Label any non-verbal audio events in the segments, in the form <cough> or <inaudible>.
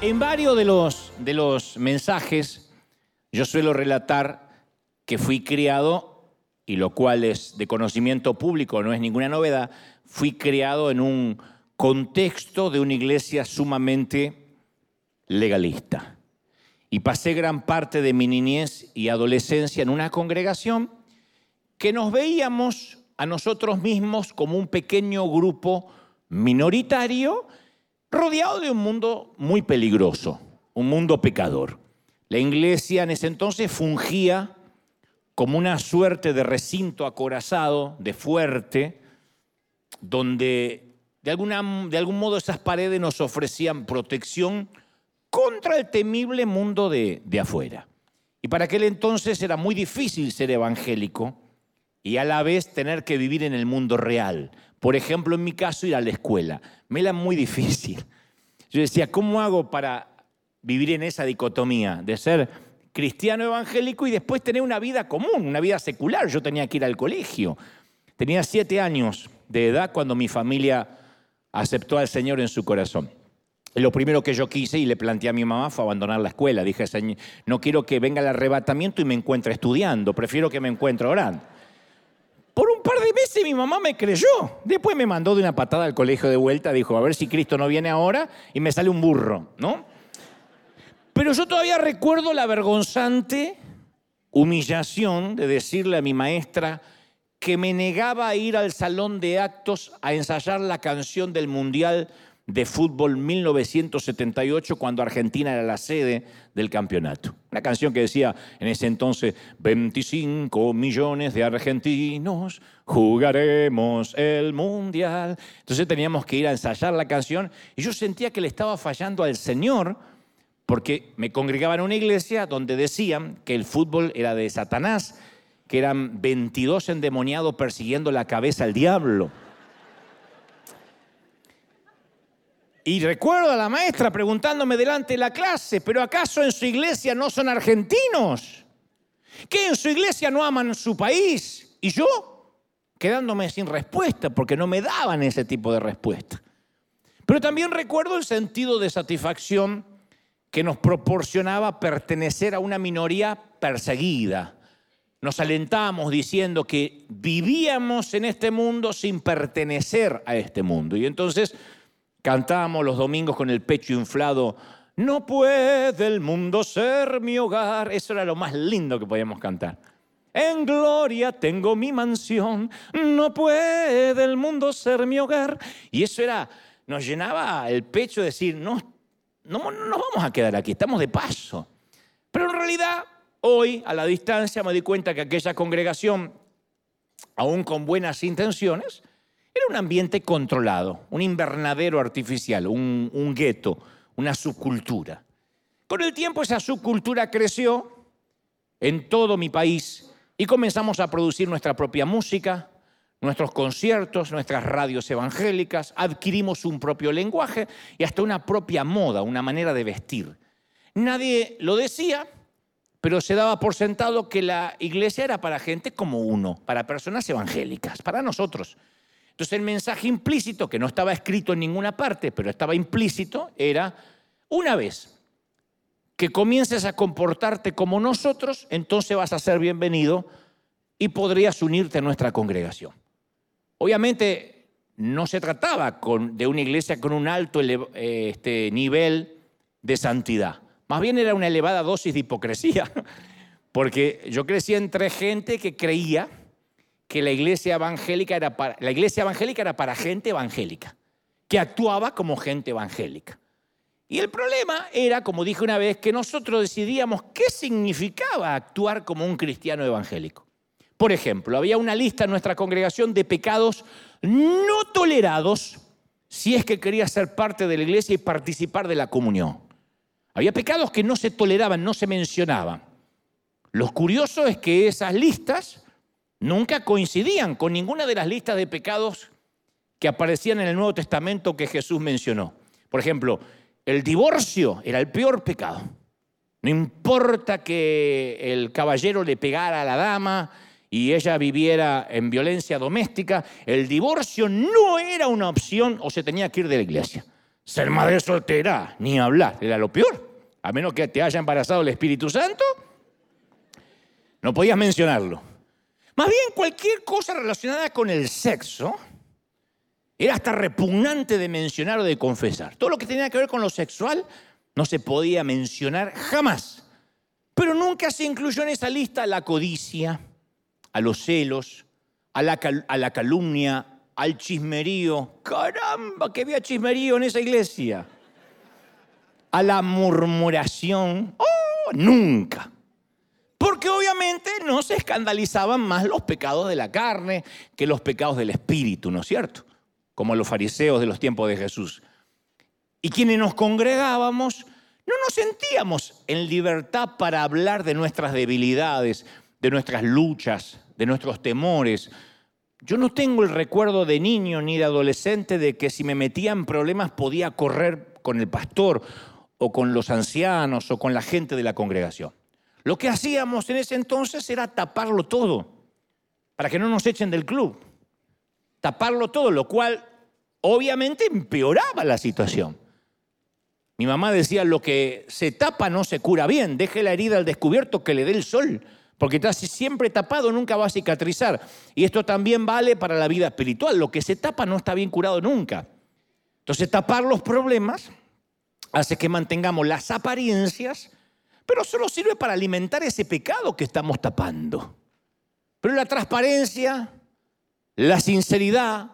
En varios de los, de los mensajes yo suelo relatar que fui criado, y lo cual es de conocimiento público, no es ninguna novedad, fui criado en un contexto de una iglesia sumamente legalista. Y pasé gran parte de mi niñez y adolescencia en una congregación que nos veíamos a nosotros mismos como un pequeño grupo minoritario rodeado de un mundo muy peligroso, un mundo pecador. La iglesia en ese entonces fungía como una suerte de recinto acorazado, de fuerte, donde de, alguna, de algún modo esas paredes nos ofrecían protección contra el temible mundo de, de afuera. Y para aquel entonces era muy difícil ser evangélico y a la vez tener que vivir en el mundo real. Por ejemplo, en mi caso, ir a la escuela. Me era muy <laughs> difícil. Yo decía, ¿cómo hago para vivir en esa dicotomía de ser cristiano evangélico y después tener una vida común, una vida secular? Yo tenía que ir al colegio. Tenía siete años de edad cuando mi familia aceptó al Señor en su corazón. Lo primero que yo quise y le planteé a mi mamá fue abandonar la escuela. Dije, no quiero que venga el arrebatamiento y me encuentre estudiando, prefiero que me encuentre orando. Por un par de meses mi mamá me creyó. Después me mandó de una patada al colegio de vuelta, dijo, a ver si Cristo no viene ahora y me sale un burro, ¿no? Pero yo todavía recuerdo la vergonzante humillación de decirle a mi maestra que me negaba a ir al salón de actos a ensayar la canción del Mundial de Fútbol 1978 cuando Argentina era la sede del campeonato. Una canción que decía en ese entonces, 25 millones de argentinos jugaremos el Mundial. Entonces teníamos que ir a ensayar la canción y yo sentía que le estaba fallando al Señor porque me congregaba en una iglesia donde decían que el fútbol era de Satanás, que eran 22 endemoniados persiguiendo la cabeza al diablo. Y recuerdo a la maestra preguntándome delante de la clase, pero ¿acaso en su iglesia no son argentinos? ¿Que en su iglesia no aman su país? Y yo quedándome sin respuesta porque no me daban ese tipo de respuesta. Pero también recuerdo el sentido de satisfacción que nos proporcionaba pertenecer a una minoría perseguida. Nos alentamos diciendo que vivíamos en este mundo sin pertenecer a este mundo. Y entonces Cantábamos los domingos con el pecho inflado, no puede el mundo ser mi hogar. Eso era lo más lindo que podíamos cantar. En gloria tengo mi mansión, no puede el mundo ser mi hogar. Y eso era, nos llenaba el pecho de decir, no, no, no nos vamos a quedar aquí, estamos de paso. Pero en realidad, hoy, a la distancia, me di cuenta que aquella congregación, aún con buenas intenciones, era un ambiente controlado, un invernadero artificial, un, gueto, una subcultura. Con el tiempo esa subcultura creció en todo mi país y comenzamos a producir nuestra propia música, nuestros conciertos, nuestras radios evangélicas, adquirimos un propio lenguaje y hasta una propia moda, una manera de vestir. Nadie lo decía, pero se daba por sentado que la iglesia era para gente como uno, para personas evangélicas, para nosotros. Entonces el mensaje implícito, que no estaba escrito en ninguna parte, pero estaba implícito, era, una vez que comiences a comportarte como nosotros, entonces vas a ser bienvenido y podrías unirte a nuestra congregación. Obviamente no se trataba de una iglesia con un alto este, nivel de santidad, más bien era una elevada dosis de hipocresía, <laughs> porque yo crecí entre gente que creía que la iglesia evangélica era para, la iglesia evangélica era para gente evangélica, que actuaba como gente evangélica. Y el problema era, como dije una vez, que nosotros decidíamos qué significaba actuar como un cristiano evangélico. Por ejemplo, había una lista en nuestra congregación de pecados no tolerados si es que quería ser parte de la iglesia y participar de la comunión. Había pecados que no se toleraban, no se mencionaban. Lo curioso es que esas listas nunca coincidían con ninguna de las listas de pecados que aparecían en el Nuevo Testamento que Jesús mencionó. Por ejemplo, el divorcio era el peor pecado. No importa que el caballero le pegara a la dama y ella viviera en violencia doméstica, el divorcio no era una opción o se tenía que ir de la iglesia. Ser madre soltera, ni hablar, era lo peor. A menos que te haya embarazado el Espíritu Santo, no podías mencionarlo. Más bien cualquier cosa relacionada con el sexo era hasta repugnante de mencionar o de confesar. Todo lo que tenía que ver con lo sexual no se podía mencionar jamás. Pero nunca se incluyó en esa lista la codicia, a los celos, a la, a la calumnia, al chismerío. Caramba, que había chismerío en esa iglesia. A la murmuración. Oh, nunca. Porque obviamente no se escandalizaban más los pecados de la carne que los pecados del espíritu, ¿no es cierto? Como los fariseos de los tiempos de Jesús. Y quienes nos congregábamos no nos sentíamos en libertad para hablar de nuestras debilidades, de nuestras luchas, de nuestros temores. Yo no tengo el recuerdo de niño ni de adolescente de que si me metía en problemas podía correr con el pastor o con los ancianos o con la gente de la congregación. Lo que hacíamos en ese entonces era taparlo todo, para que no nos echen del club. Taparlo todo, lo cual obviamente empeoraba la situación. Mi mamá decía, lo que se tapa no se cura bien, deje la herida al descubierto que le dé el sol, porque está siempre tapado nunca va a cicatrizar. Y esto también vale para la vida espiritual, lo que se tapa no está bien curado nunca. Entonces tapar los problemas hace que mantengamos las apariencias, pero solo sirve para alimentar ese pecado que estamos tapando. Pero la transparencia, la sinceridad,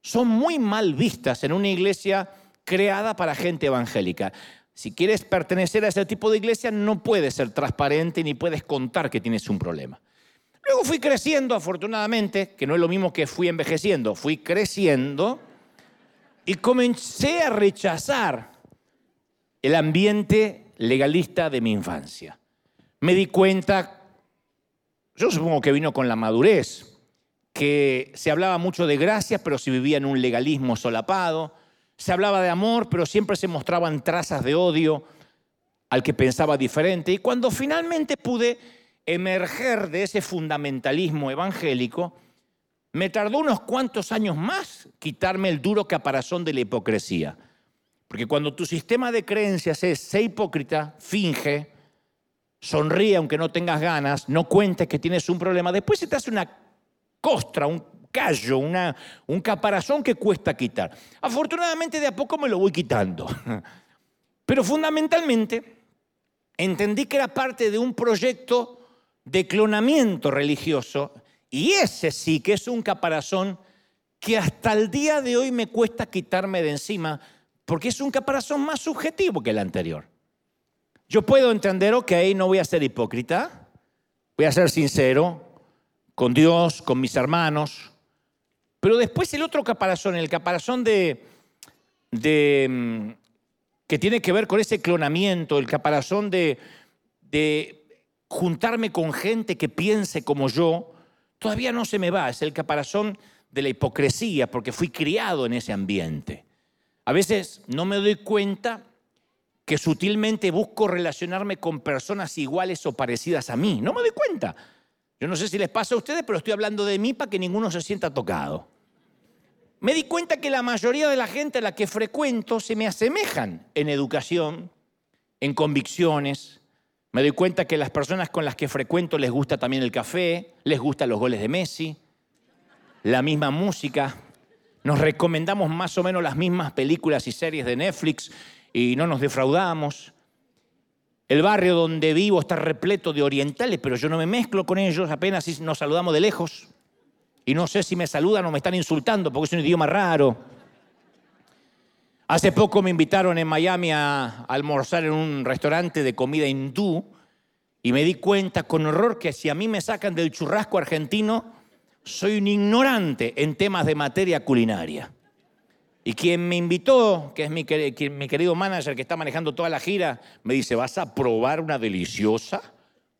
son muy mal vistas en una iglesia creada para gente evangélica. Si quieres pertenecer a ese tipo de iglesia, no puedes ser transparente ni puedes contar que tienes un problema. Luego fui creciendo, afortunadamente, que no es lo mismo que fui envejeciendo, fui creciendo y comencé a rechazar el ambiente legalista de mi infancia. Me di cuenta, yo supongo que vino con la madurez, que se hablaba mucho de gracias, pero se vivía en un legalismo solapado se hablaba de amor, pero siempre se mostraban trazas de odio al que pensaba diferente. Y cuando finalmente pude emerger de ese fundamentalismo evangélico, me tardó unos cuantos años más quitarme el duro caparazón de la hipocresía. Porque cuando tu sistema de creencias es ser hipócrita, finge, sonríe aunque no tengas ganas, no cuentes que tienes un problema, después se te hace una costra, un callo, una, un caparazón que cuesta quitar. Afortunadamente de a poco me lo voy quitando. <laughs> Pero fundamentalmente entendí que era parte de un proyecto de clonamiento religioso y ese sí que es un caparazón que hasta el día de hoy me cuesta quitarme de encima porque es un caparazón más subjetivo que el anterior. Yo puedo entender, ok, no voy a ser hipócrita, voy a ser sincero con Dios, con mis hermanos, pero después el otro caparazón, el caparazón de, mm, que tiene que ver con ese clonamiento, el caparazón de, de juntarme con gente que piense como yo, todavía no se me va. Es el caparazón de la hipocresía, porque fui criado en ese ambiente. A veces no me doy cuenta que sutilmente busco relacionarme con personas iguales o parecidas a mí. No me doy cuenta. Yo no sé si les pasa a ustedes, pero estoy hablando de mí para que ninguno se sienta tocado me di cuenta que la mayoría de la gente a la que frecuento se me asemejan en educación, en convicciones. Me doy cuenta que las personas con las que frecuento les gusta también el café, les gustan los goles de Messi, la misma música. Nos recomendamos más o menos las mismas películas y series de Netflix y no nos defraudamos. El barrio donde vivo está repleto de orientales, pero yo no me mezclo con ellos, apenas nos saludamos de lejos y no sé si me saludan o me están insultando porque es un idioma raro. Hace poco me invitaron en Miami a almorzar en un restaurante de comida hindú y me di cuenta con horror que si a mí me sacan del churrasco argentino, soy un ignorante en temas de materia culinaria. Y quien me invitó, que es mi, querido manager que está manejando toda la gira, me dice, vas a probar una deliciosa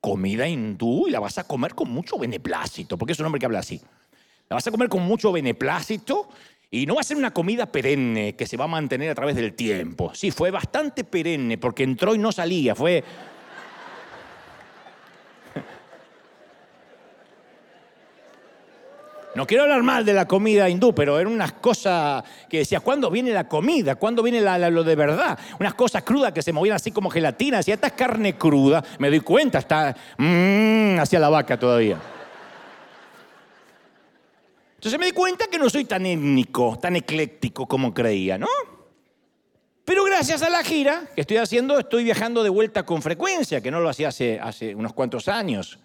comida hindú y la vas a comer con mucho beneplácito, porque es un hombre que habla así. La vas a comer con mucho beneplácito y no va a ser una comida perenne que se va a mantener a través del tiempo. Sí, fue bastante perenne porque entró y no salía. Fue No quiero hablar mal de la comida hindú, pero eran unas cosas que decía, ¿cuándo viene la comida? ¿Cuándo viene lo de verdad? Unas cosas crudas que se movían así como gelatina. Decía, esta es carne cruda. Me doy cuenta, está mmm, hacia la vaca todavía. Entonces me di cuenta que no soy tan étnico, tan ecléctico como creía, ¿no? Pero gracias a la gira que estoy haciendo, estoy viajando de vuelta con frecuencia, que no lo hacía hace unos cuantos años.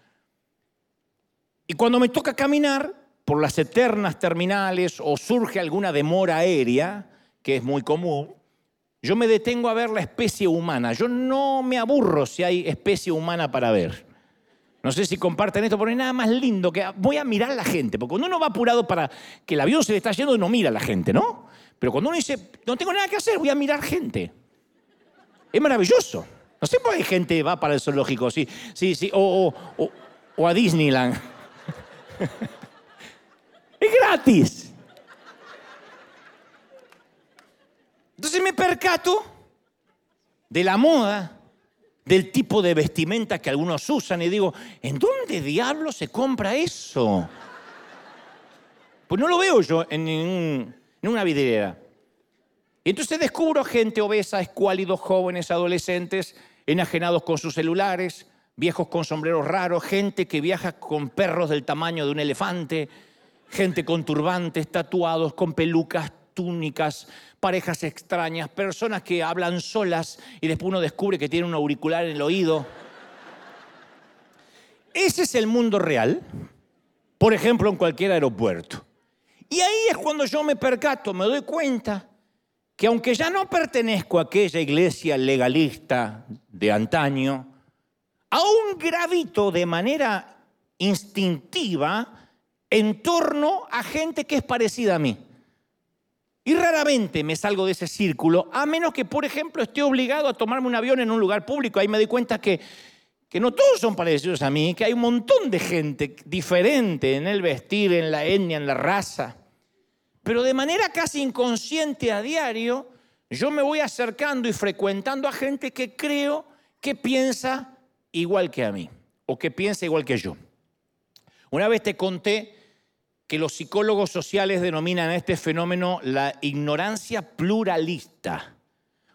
Y cuando me toca caminar, por las eternas terminales o surge alguna demora aérea, que es muy común, yo me detengo a ver la especie humana. Yo no me aburro si hay especie humana para ver. No sé si comparten esto, pero hay nada más lindo que voy a mirar a la gente. Porque cuando uno va apurado para que el avión se le está yendo, no mira a la gente, ¿no? Pero cuando uno dice, no tengo nada que hacer, voy a mirar gente. Es maravilloso. No sé por qué gente va para el zoológico, sí, sí, sí, o, o a Disneyland. <laughs> Es gratis. Entonces me percato de la moda, del tipo de vestimenta que algunos usan y digo, ¿en dónde diablo se compra eso? Pues no lo veo yo en, una vidriera. Entonces descubro gente obesa, escuálidos, jóvenes, adolescentes, enajenados con sus celulares, viejos con sombreros raros, gente que viaja con perros del tamaño de un elefante, gente con turbantes, tatuados, con pelucas, túnicas, parejas extrañas, personas que hablan solas y después uno descubre que tiene un auricular en el oído. Ese es el mundo real, por ejemplo, en cualquier aeropuerto. Y ahí es cuando yo me percato, me doy cuenta que aunque ya no pertenezco a aquella iglesia legalista de antaño, aún gravito de manera instintiva en torno a gente que es parecida a mí. Y raramente me salgo de ese círculo, a menos que, por ejemplo, esté obligado a tomarme un avión en un lugar público. Ahí me doy cuenta que, que no todos son parecidos a mí, que hay un montón de gente diferente en el vestir, en la etnia, en la raza. Pero de manera casi inconsciente a diario, yo me voy acercando y frecuentando a gente que creo que piensa igual que a mí, o que piensa igual que yo. Una vez te conté que los psicólogos sociales denominan a este fenómeno la ignorancia pluralista,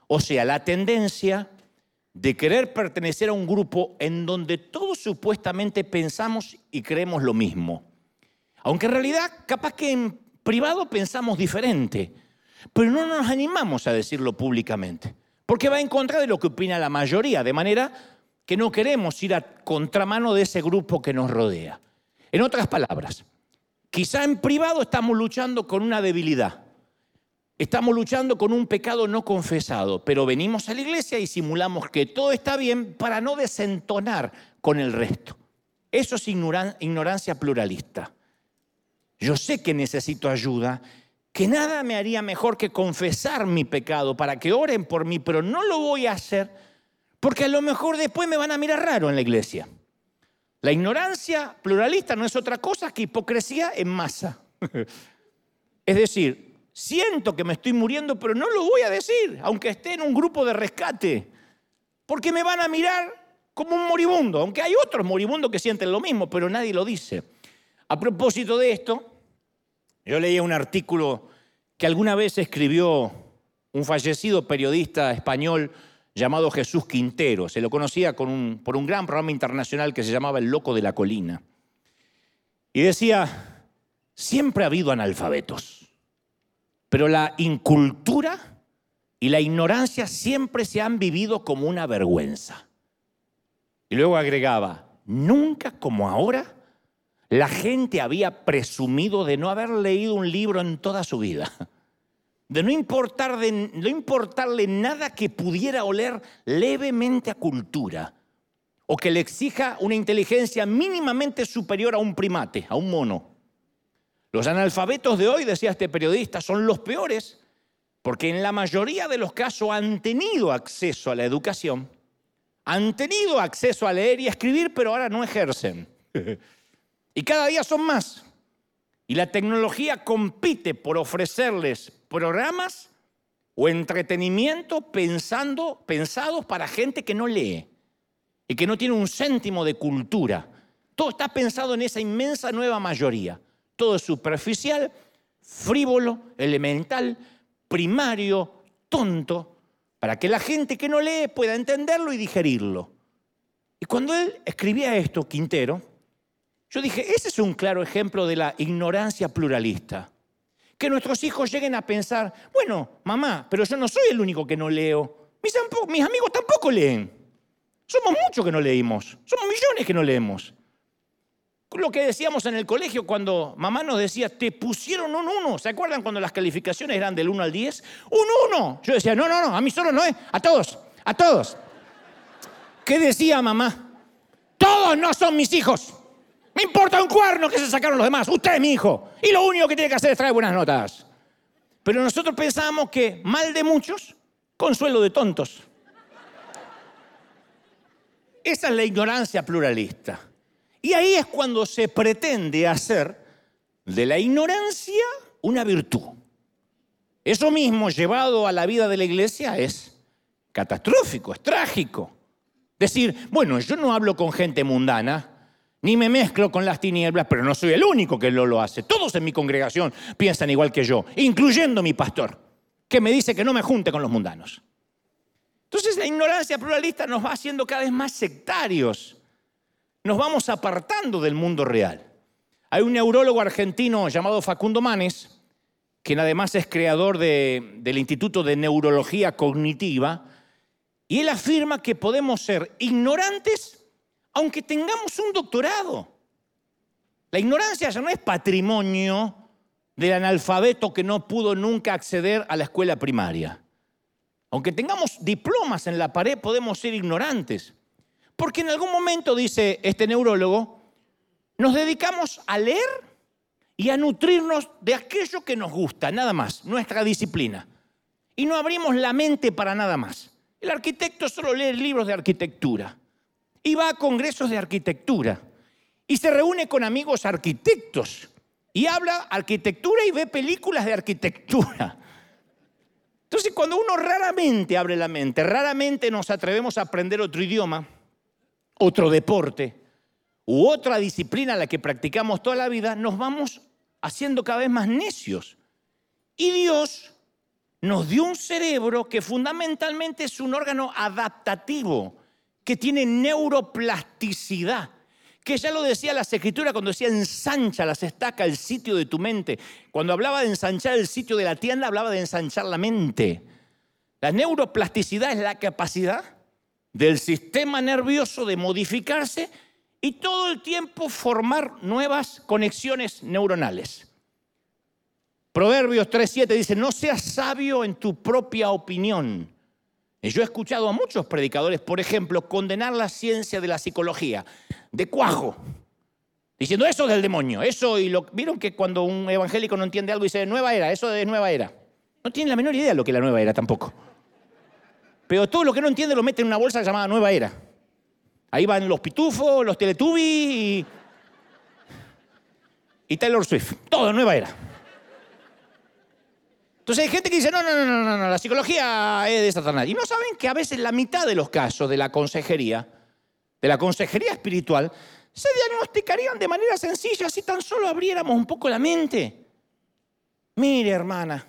o sea, la tendencia de querer pertenecer a un grupo en donde todos supuestamente pensamos y creemos lo mismo. Aunque en realidad capaz que en privado pensamos diferente, pero no nos animamos a decirlo públicamente, porque va en contra de lo que opina la mayoría, de manera que no queremos ir a contramano de ese grupo que nos rodea. En otras palabras, Quizá en privado estamos luchando con una debilidad. Estamos luchando con un pecado no confesado, pero venimos a la iglesia y simulamos que todo está bien para no desentonar con el resto. Eso es ignorancia pluralista. Yo sé que necesito ayuda, que nada me haría mejor que confesar mi pecado para que oren por mí, pero no lo voy a hacer porque a lo mejor después me van a mirar raro en la iglesia. La ignorancia pluralista no es otra cosa que hipocresía en masa. <laughs> Es decir, siento que me estoy muriendo, pero no lo voy a decir, aunque esté en un grupo de rescate, porque me van a mirar como un moribundo, aunque hay otros moribundos que sienten lo mismo, pero nadie lo dice. A propósito de esto, yo leía un artículo que alguna vez escribió un fallecido periodista español llamado Jesús Quintero. Se lo conocía por un gran programa internacional que se llamaba El Loco de la Colina. Y decía, siempre ha habido analfabetos, pero la incultura y la ignorancia siempre se han vivido como una vergüenza. Y luego agregaba, nunca como ahora la gente había presumido de no haber leído un libro en toda su vida de no, importar no importarle nada que pudiera oler levemente a cultura o que le exija una inteligencia mínimamente superior a un primate, a un mono. Los analfabetos de hoy, decía este periodista, son los peores porque en la mayoría de los casos han tenido acceso a la educación, han tenido acceso a leer y escribir, pero ahora no ejercen. <laughs> y cada día son más. Y la tecnología compite por ofrecerles programas o entretenimiento pensando, pensados para gente que no lee. y que no tiene un céntimo de cultura. Todo está pensado en esa inmensa nueva mayoría. Todo es superficial, frívolo, elemental, primario, tonto, para que la gente que no lee pueda entenderlo y digerirlo. Y cuando él escribía esto, Quintero, yo dije, ese es un claro ejemplo de la ignorancia pluralista. Que nuestros hijos lleguen a pensar, bueno, mamá, pero yo no soy el único que no leo. Mis, amigos tampoco leen. Somos muchos que no leímos. Somos millones que no leemos. Lo que decíamos en el colegio cuando mamá nos decía, te pusieron un 1. ¿Se acuerdan cuando las calificaciones eran del 1 al 10? Un 1. Yo decía, no, no, no, a mí solo no es, a todos, a todos. ¿Qué decía mamá? Todos no son mis hijos. Me importa un cuerno que se sacaron los demás. Usted es mi hijo. Y lo único que tiene que hacer es traer buenas notas. Pero nosotros pensábamos que mal de muchos, consuelo de tontos. Esa es la ignorancia pluralista. Y ahí es cuando se pretende hacer de la ignorancia una virtud. Eso mismo llevado a la vida de la iglesia es catastrófico, es trágico. Decir, bueno, yo no hablo con gente mundana, ni me mezclo con las tinieblas, pero no soy el único que lo, lo hace. Todos en mi congregación piensan igual que yo, incluyendo mi pastor, que me dice que no me junte con los mundanos. Entonces la ignorancia pluralista nos va haciendo cada vez más sectarios. Nos vamos apartando del mundo real. Hay un neurólogo argentino llamado Facundo Manes, quien además es creador del Instituto de Neurología Cognitiva, y él afirma que podemos ser ignorantes aunque tengamos un doctorado. La ignorancia ya no es patrimonio del analfabeto que no pudo nunca acceder a la escuela primaria. Aunque tengamos diplomas en la pared, podemos ser ignorantes. Porque en algún momento, dice este neurólogo, nos dedicamos a leer y a nutrirnos de aquello que nos gusta, nada más, nuestra disciplina. Y no abrimos la mente para nada más. El arquitecto solo lee libros de arquitectura va a congresos de arquitectura y se reúne con amigos arquitectos y habla arquitectura y ve películas de arquitectura. Entonces, cuando uno raramente abre la mente, raramente nos atrevemos a aprender otro idioma, otro deporte u otra disciplina a la que practicamos toda la vida, nos vamos haciendo cada vez más necios. Y Dios nos dio un cerebro que fundamentalmente es un órgano adaptativo que tiene neuroplasticidad, que ya lo decía las escrituras cuando decía ensancha las estaca el sitio de tu mente. Cuando hablaba de ensanchar el sitio de la tienda, hablaba de ensanchar la mente. La neuroplasticidad es la capacidad del sistema nervioso de modificarse y todo el tiempo formar nuevas conexiones neuronales. Proverbios 3.7 dice, no seas sabio en tu propia opinión yo he escuchado a muchos predicadores, por ejemplo, condenar la ciencia de la psicología, de cuajo, diciendo eso es del demonio, eso y lo... Vieron que cuando un evangélico no entiende algo dice nueva era, eso es nueva era. No tiene la menor idea de lo que es la nueva era tampoco. Pero todo lo que no entiende lo mete en una bolsa llamada nueva era. Ahí van los pitufos, los teletubbies y, y Taylor Swift. Todo nueva era. Entonces hay gente que dice, no, no, no, no, no, la psicología es de Satanás. Y no saben que a veces la mitad de los casos de la consejería, de la consejería espiritual, se diagnosticarían de manera sencilla si tan solo abriéramos un poco la mente. Mire, hermana,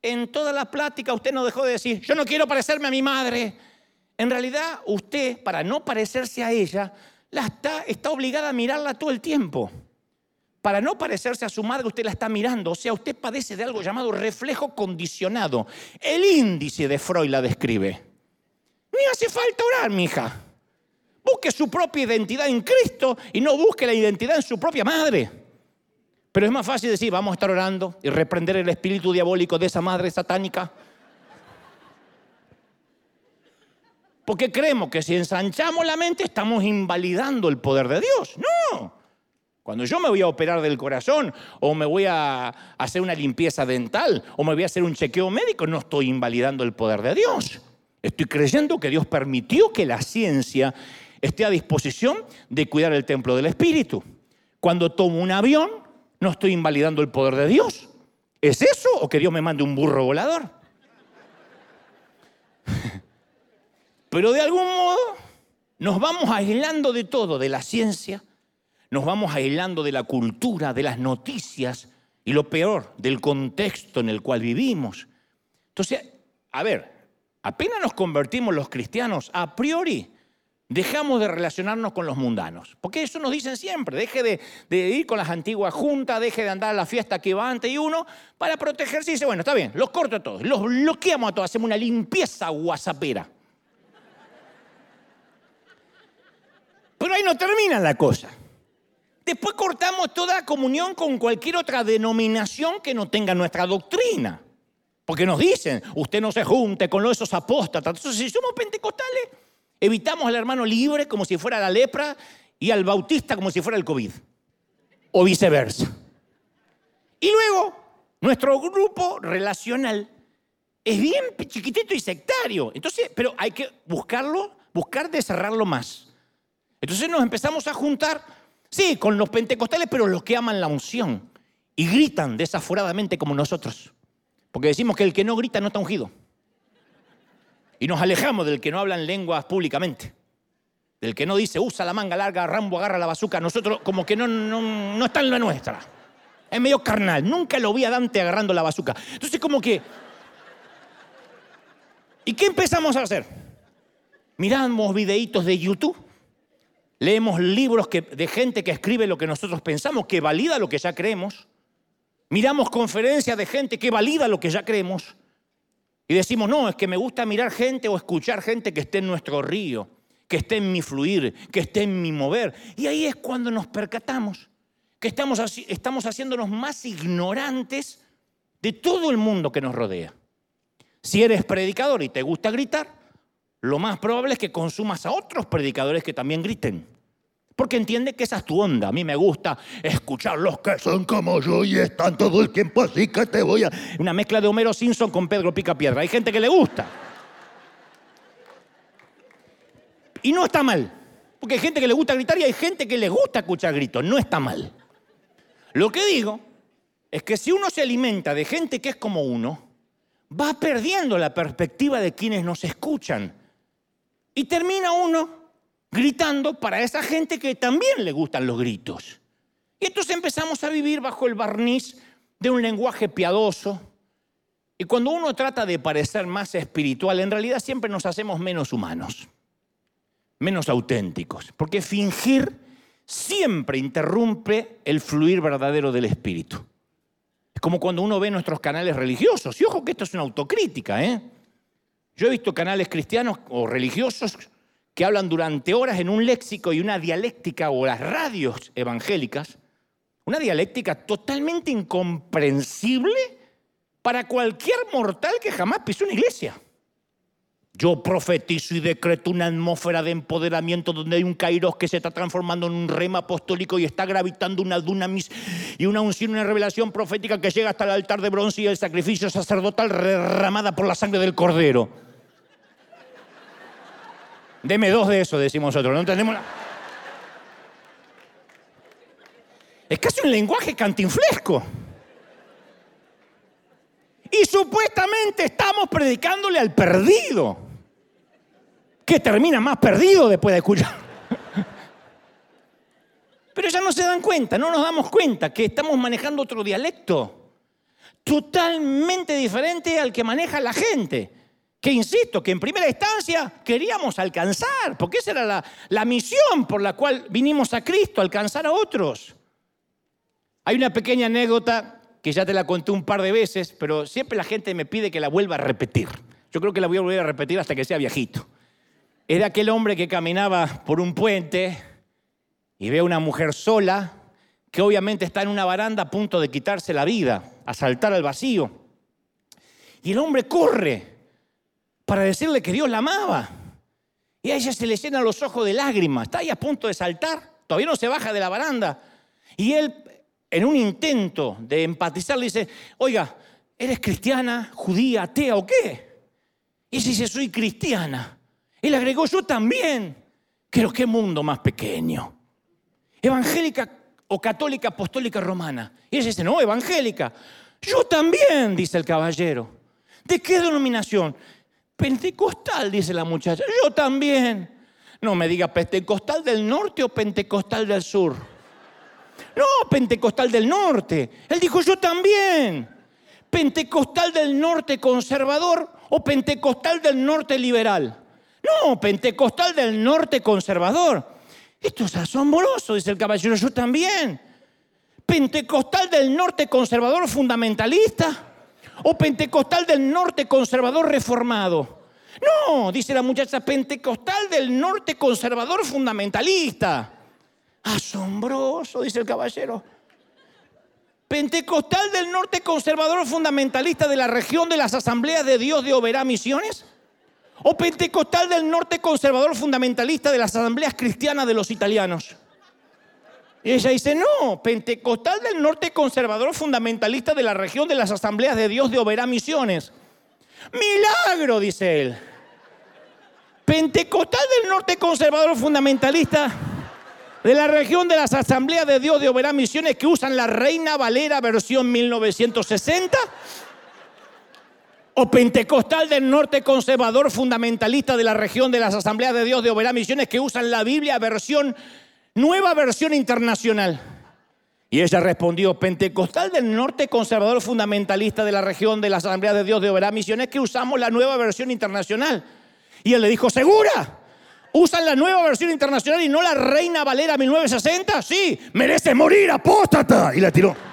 en toda la plática usted no dejó de decir, yo no quiero parecerme a mi madre. En realidad, usted, para no parecerse a ella, la está, está obligada a mirarla todo el tiempo para no parecerse a su madre, usted la está mirando. O sea, usted padece de algo llamado reflejo condicionado. El índice de Freud la describe. Ni hace falta orar, mija. Busque su propia identidad en Cristo y no busque la identidad en su propia madre. Pero es más fácil decir, vamos a estar orando y reprender el espíritu diabólico de esa madre satánica. Porque creemos que si ensanchamos la mente estamos invalidando el poder de Dios. No. Cuando yo me voy a operar del corazón o me voy a hacer una limpieza dental o me voy a hacer un chequeo médico, no estoy invalidando el poder de Dios. Estoy creyendo que Dios permitió que la ciencia esté a disposición de cuidar el templo del Espíritu. Cuando tomo un avión, no estoy invalidando el poder de Dios. ¿Es eso o que Dios me mande un burro volador? <laughs> Pero de algún modo nos vamos aislando de todo, de la ciencia, nos vamos aislando de la cultura, de las noticias y lo peor, del contexto en el cual vivimos. Entonces, a ver, apenas nos convertimos los cristianos, a priori, dejamos de relacionarnos con los mundanos. Porque eso nos dicen siempre, deje de, ir con las antiguas juntas, deje de andar a la fiesta que va antes y uno, para protegerse y dice, bueno, está bien, los corto a todos, los bloqueamos a todos, hacemos una limpieza guasapera. Pero ahí no termina la cosa. Después cortamos toda comunión con cualquier otra denominación que no tenga nuestra doctrina. Porque nos dicen, usted no se junte con esos apóstatas. Entonces, si somos pentecostales, evitamos al hermano libre como si fuera la lepra y al bautista como si fuera el COVID. O viceversa. Y luego, nuestro grupo relacional es bien chiquitito y sectario. Entonces, pero hay que buscarlo, buscar de cerrarlo más. Entonces nos empezamos a juntar Sí, con los pentecostales, pero los que aman la unción y gritan desaforadamente como nosotros. Porque decimos que el que no grita no está ungido. Y nos alejamos del que no habla en lenguas públicamente. Del que no dice, usa la manga larga, Rambo agarra la bazuca. Nosotros como que no, no, no está en la nuestra. Es medio carnal. Nunca lo vi a Dante agarrando la bazuca. Entonces como que... ¿Y qué empezamos a hacer? Miramos videitos de YouTube Leemos libros de gente que escribe lo que nosotros pensamos, que valida lo que ya creemos. Miramos conferencias de gente que valida lo que ya creemos. Y decimos, no, es que me gusta mirar gente o escuchar gente que esté en nuestro río, que esté en mi fluir, que esté en mi mover. Y ahí es cuando nos percatamos que estamos, estamos haciéndonos más ignorantes de todo el mundo que nos rodea. Si eres predicador y te gusta gritar, lo más probable es que consumas a otros predicadores que también griten. Porque entiende que esa es tu onda. A mí me gusta escuchar los que son como yo y están todo el tiempo así que te voy a... Una mezcla de Homero Simpson con Pedro Picapiedra. Hay gente que le gusta. Y no está mal. Porque hay gente que le gusta gritar y hay gente que le gusta escuchar gritos. No está mal. Lo que digo es que si uno se alimenta de gente que es como uno, va perdiendo la perspectiva de quienes nos escuchan y termina uno gritando para esa gente que también le gustan los gritos. Y entonces empezamos a vivir bajo el barniz de un lenguaje piadoso. Y cuando uno trata de parecer más espiritual, en realidad siempre nos hacemos menos humanos, menos auténticos. Porque fingir siempre interrumpe el fluir verdadero del espíritu. Es como cuando uno ve nuestros canales religiosos. Y ojo que esto es una autocrítica, ¿eh? Yo he visto canales cristianos o religiosos que hablan durante horas en un léxico y una dialéctica o las radios evangélicas, una dialéctica totalmente incomprensible para cualquier mortal que jamás pisó una iglesia. Yo profetizo y decreto una atmósfera de empoderamiento donde hay un kairos que se está transformando en un rema apostólico y está gravitando una dunamis y una unción, una revelación profética que llega hasta el altar de bronce y el sacrificio sacerdotal derramada por la sangre del cordero. Deme dos de eso, decimos nosotros. No entendemos la... Es casi un lenguaje cantinflesco. Y supuestamente estamos predicándole al perdido, que termina más perdido después de escuchar. Pero ya no se dan cuenta, no nos damos cuenta que estamos manejando otro dialecto totalmente diferente al que maneja la gente que insisto, que en primera instancia queríamos alcanzar, porque esa era la, la, misión por la cual vinimos a Cristo, alcanzar a otros. Hay una pequeña anécdota que ya te la conté un par de veces, pero siempre la gente me pide que la vuelva a repetir. Yo creo que la voy a volver a repetir hasta que sea viejito. Era aquel hombre que caminaba por un puente y ve a una mujer sola que obviamente está en una baranda a punto de quitarse la vida, a saltar al vacío. Y el hombre corre para decirle que Dios la amaba. Y a ella se le llenan los ojos de lágrimas, está ahí a punto de saltar, todavía no se baja de la baranda. Y él, en un intento de empatizar, le dice, oiga, ¿eres cristiana, judía, atea o qué? Y ella dice, soy cristiana. Él agregó, yo también. Pero qué mundo más pequeño. Evangélica o católica apostólica romana. Y ella dice, no, evangélica. Yo también, dice el caballero. ¿De qué denominación? Pentecostal, dice la muchacha. Yo también. No me diga pentecostal del norte o pentecostal del sur. No, pentecostal del norte. Él dijo, yo también. Pentecostal del norte conservador o pentecostal del norte liberal. No, pentecostal del norte conservador. Esto es asombroso, dice el caballero, yo también. Pentecostal del norte conservador fundamentalista o pentecostal del norte conservador reformado. No, dice la muchacha, pentecostal del norte conservador fundamentalista. Asombroso, dice el caballero. Pentecostal del norte conservador fundamentalista de la región de las asambleas de Dios de Oberá Misiones. O pentecostal del norte conservador fundamentalista de las asambleas cristianas de los italianos. Y ella dice, no, pentecostal del norte conservador fundamentalista de la región de las asambleas de Dios de Oberá Misiones. Milagro, dice él. Pentecostal del norte conservador fundamentalista de la región de las asambleas de Dios de Oberá Misiones que usan la Reina Valera versión 1960. O pentecostal del norte conservador fundamentalista de la región de las asambleas de Dios de Oberá Misiones que usan la Biblia versión nueva versión internacional. Y ella respondió, Pentecostal del Norte, conservador fundamentalista de la región de la Asamblea de Dios de Oberá Misiones, que usamos la nueva versión internacional. Y él le dijo, ¿segura? ¿Usan la nueva versión internacional y no la Reina Valera 1960? Sí, merece morir, apóstata. Y la tiró. <laughs>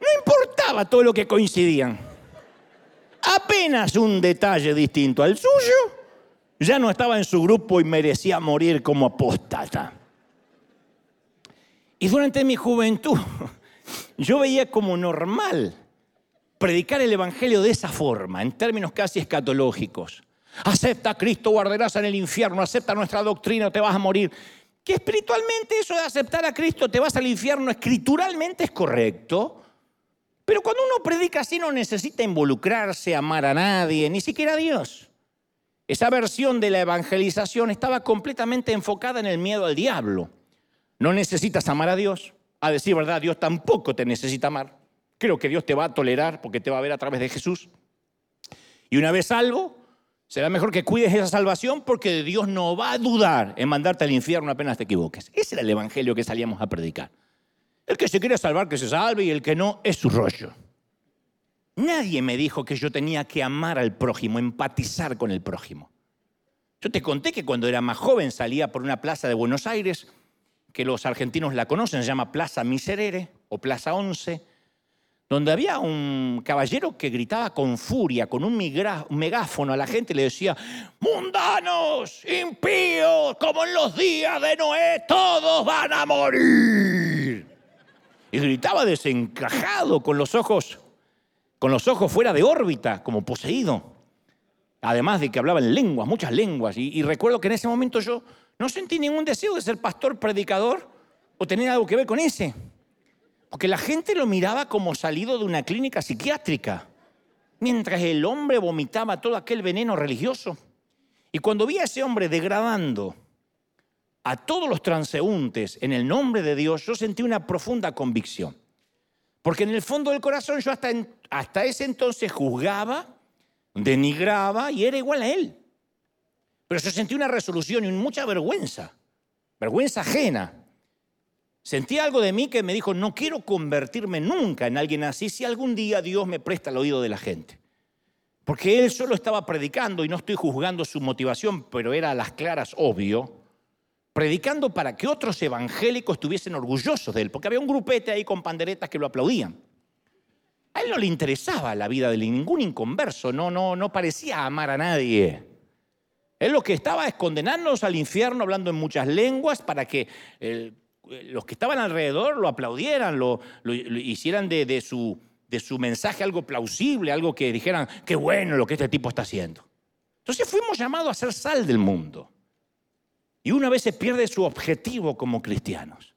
No importaba todo lo que coincidían apenas un detalle distinto al suyo, ya no estaba en su grupo y merecía morir como apóstata. Y durante mi juventud <laughs> yo veía como normal predicar el Evangelio de esa forma, en términos casi escatológicos. Acepta a Cristo, guardarás en el infierno, acepta nuestra doctrina, te vas a morir. Que espiritualmente eso de aceptar a Cristo, te vas al infierno, escrituralmente es correcto, pero cuando uno predica así no necesita involucrarse, amar a nadie, ni siquiera a Dios. Esa versión de la evangelización estaba completamente enfocada en el miedo al diablo. No necesitas amar a Dios. A decir verdad, Dios tampoco te necesita amar. Creo que Dios te va a tolerar porque te va a ver a través de Jesús. Y una vez salvo, será mejor que cuides esa salvación porque Dios no va a dudar en mandarte al infierno apenas te equivoques. Ese era el evangelio que salíamos a predicar. El que se quiere salvar, que se salve, y el que no, es su rollo. Nadie me dijo que yo tenía que amar al prójimo, empatizar con el prójimo. Yo te conté que cuando era más joven salía por una plaza de Buenos Aires, que los argentinos la conocen, se llama Plaza Miserere o Plaza Once, donde había un caballero que gritaba con furia, con un, megáfono a la gente, le decía, mundanos, impíos, como en los días de Noé, todos van a morir y gritaba desencajado, con los ojos, con los ojos fuera de órbita, como poseído. Además de que hablaba en lenguas, muchas lenguas. Y, y recuerdo que en ese momento yo no sentí ningún deseo de ser pastor, predicador o tener algo que ver con ese. Porque la gente lo miraba como salido de una clínica psiquiátrica, mientras el hombre vomitaba todo aquel veneno religioso. Y cuando vi a ese hombre degradando a todos los transeúntes en el nombre de Dios, yo sentí una profunda convicción. Porque en el fondo del corazón yo hasta, hasta ese entonces juzgaba, denigraba y era igual a él. Pero yo sentí una resolución y mucha vergüenza, vergüenza ajena. Sentí algo de mí que me dijo, no quiero convertirme nunca en alguien así si algún día Dios me presta el oído de la gente. Porque él solo estaba predicando y no estoy juzgando su motivación, pero era a las claras obvio predicando para que otros evangélicos estuviesen orgullosos de él, porque había un grupete ahí con panderetas que lo aplaudían. A él no le interesaba la vida de ningún inconverso, no, no, no parecía amar a nadie. Él lo que estaba es condenarnos al infierno hablando en muchas lenguas para que los que estaban alrededor lo aplaudieran, lo, hicieran de, su, de su mensaje algo plausible, algo que dijeran, qué bueno lo que este tipo está haciendo. Entonces fuimos llamados a ser sal del mundo. Y una vez se pierde su objetivo como cristianos.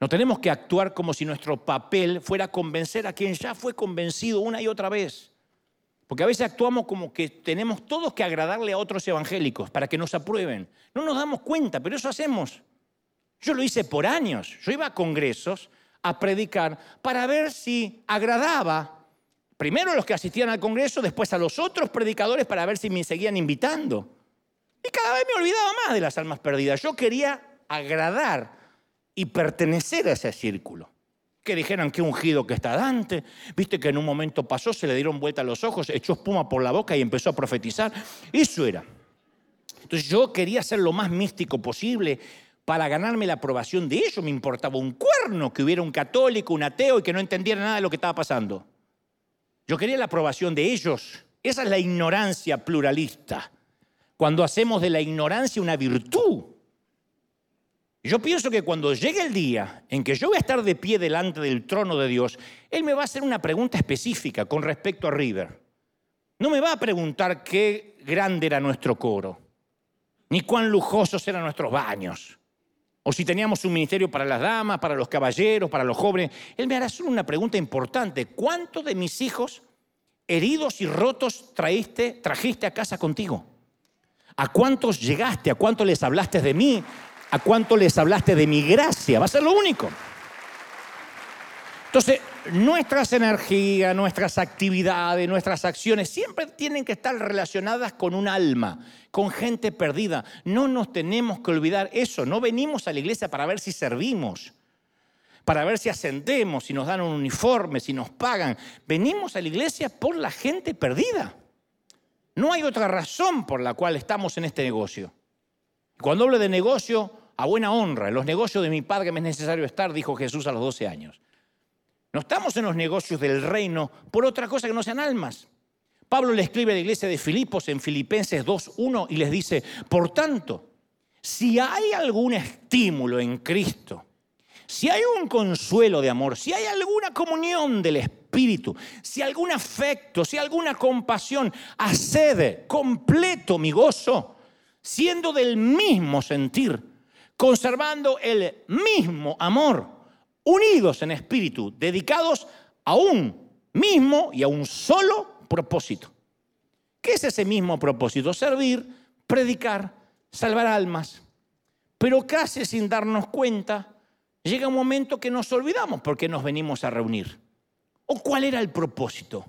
No tenemos que actuar como si nuestro papel fuera convencer a quien ya fue convencido una y otra vez. Porque a veces actuamos como que tenemos todos que agradarle a otros evangélicos para que nos aprueben. No nos damos cuenta, pero eso hacemos. Yo lo hice por años. Yo iba a congresos a predicar para ver si agradaba Primero a los que asistían al Congreso, después a los otros predicadores para ver si me seguían invitando. Y cada vez me olvidaba más de las almas perdidas. Yo quería agradar y pertenecer a ese círculo. Que dijeran que ungido que está Dante, viste que en un momento pasó, se le dieron vuelta los ojos, echó espuma por la boca y empezó a profetizar. Eso era. Entonces yo quería ser lo más místico posible para ganarme la aprobación de ellos. Me importaba un cuerno que hubiera un católico, un ateo y que no entendiera nada de lo que estaba pasando. Yo quería la aprobación de ellos. Esa es la ignorancia pluralista. Cuando hacemos de la ignorancia una virtud. Yo pienso que cuando llegue el día en que yo voy a estar de pie delante del trono de Dios, Él me va a hacer una pregunta específica con respecto a River. No me va a preguntar qué grande era nuestro coro, ni cuán lujosos eran nuestros baños, o si teníamos un ministerio para las damas, para los caballeros, para los jóvenes. Él me hará solo una pregunta importante. ¿Cuántos de mis hijos heridos y rotos trajiste a casa contigo? ¿A cuántos llegaste? ¿A cuántos les hablaste de mí? ¿A cuánto les hablaste de mi gracia? Va a ser lo único. Entonces, nuestras energías, nuestras actividades, nuestras acciones siempre tienen que estar relacionadas con un alma, con gente perdida. No nos tenemos que olvidar eso. No venimos a la iglesia para ver si servimos, para ver si ascendemos, si nos dan un uniforme, si nos pagan. Venimos a la iglesia por la gente perdida. No hay otra razón por la cual estamos en este negocio. Cuando hablo de negocio, a buena honra, en los negocios de mi padre me es necesario estar, dijo Jesús a los 12 años. No estamos en los negocios del reino por otra cosa que no sean almas. Pablo le escribe a la iglesia de Filipos en Filipenses 2.1 y les dice, por tanto, si hay algún estímulo en Cristo, si hay un consuelo de amor, si hay alguna comunión del Espíritu, si algún afecto, si alguna compasión, haced completo mi gozo, siendo del mismo sentir, conservando el mismo amor, unidos en espíritu, dedicados a un mismo y a un solo propósito. ¿Qué es ese mismo propósito? Servir, predicar, salvar almas. Pero casi sin darnos cuenta, llega un momento que nos olvidamos por qué nos venimos a reunir. ¿O cuál era el propósito?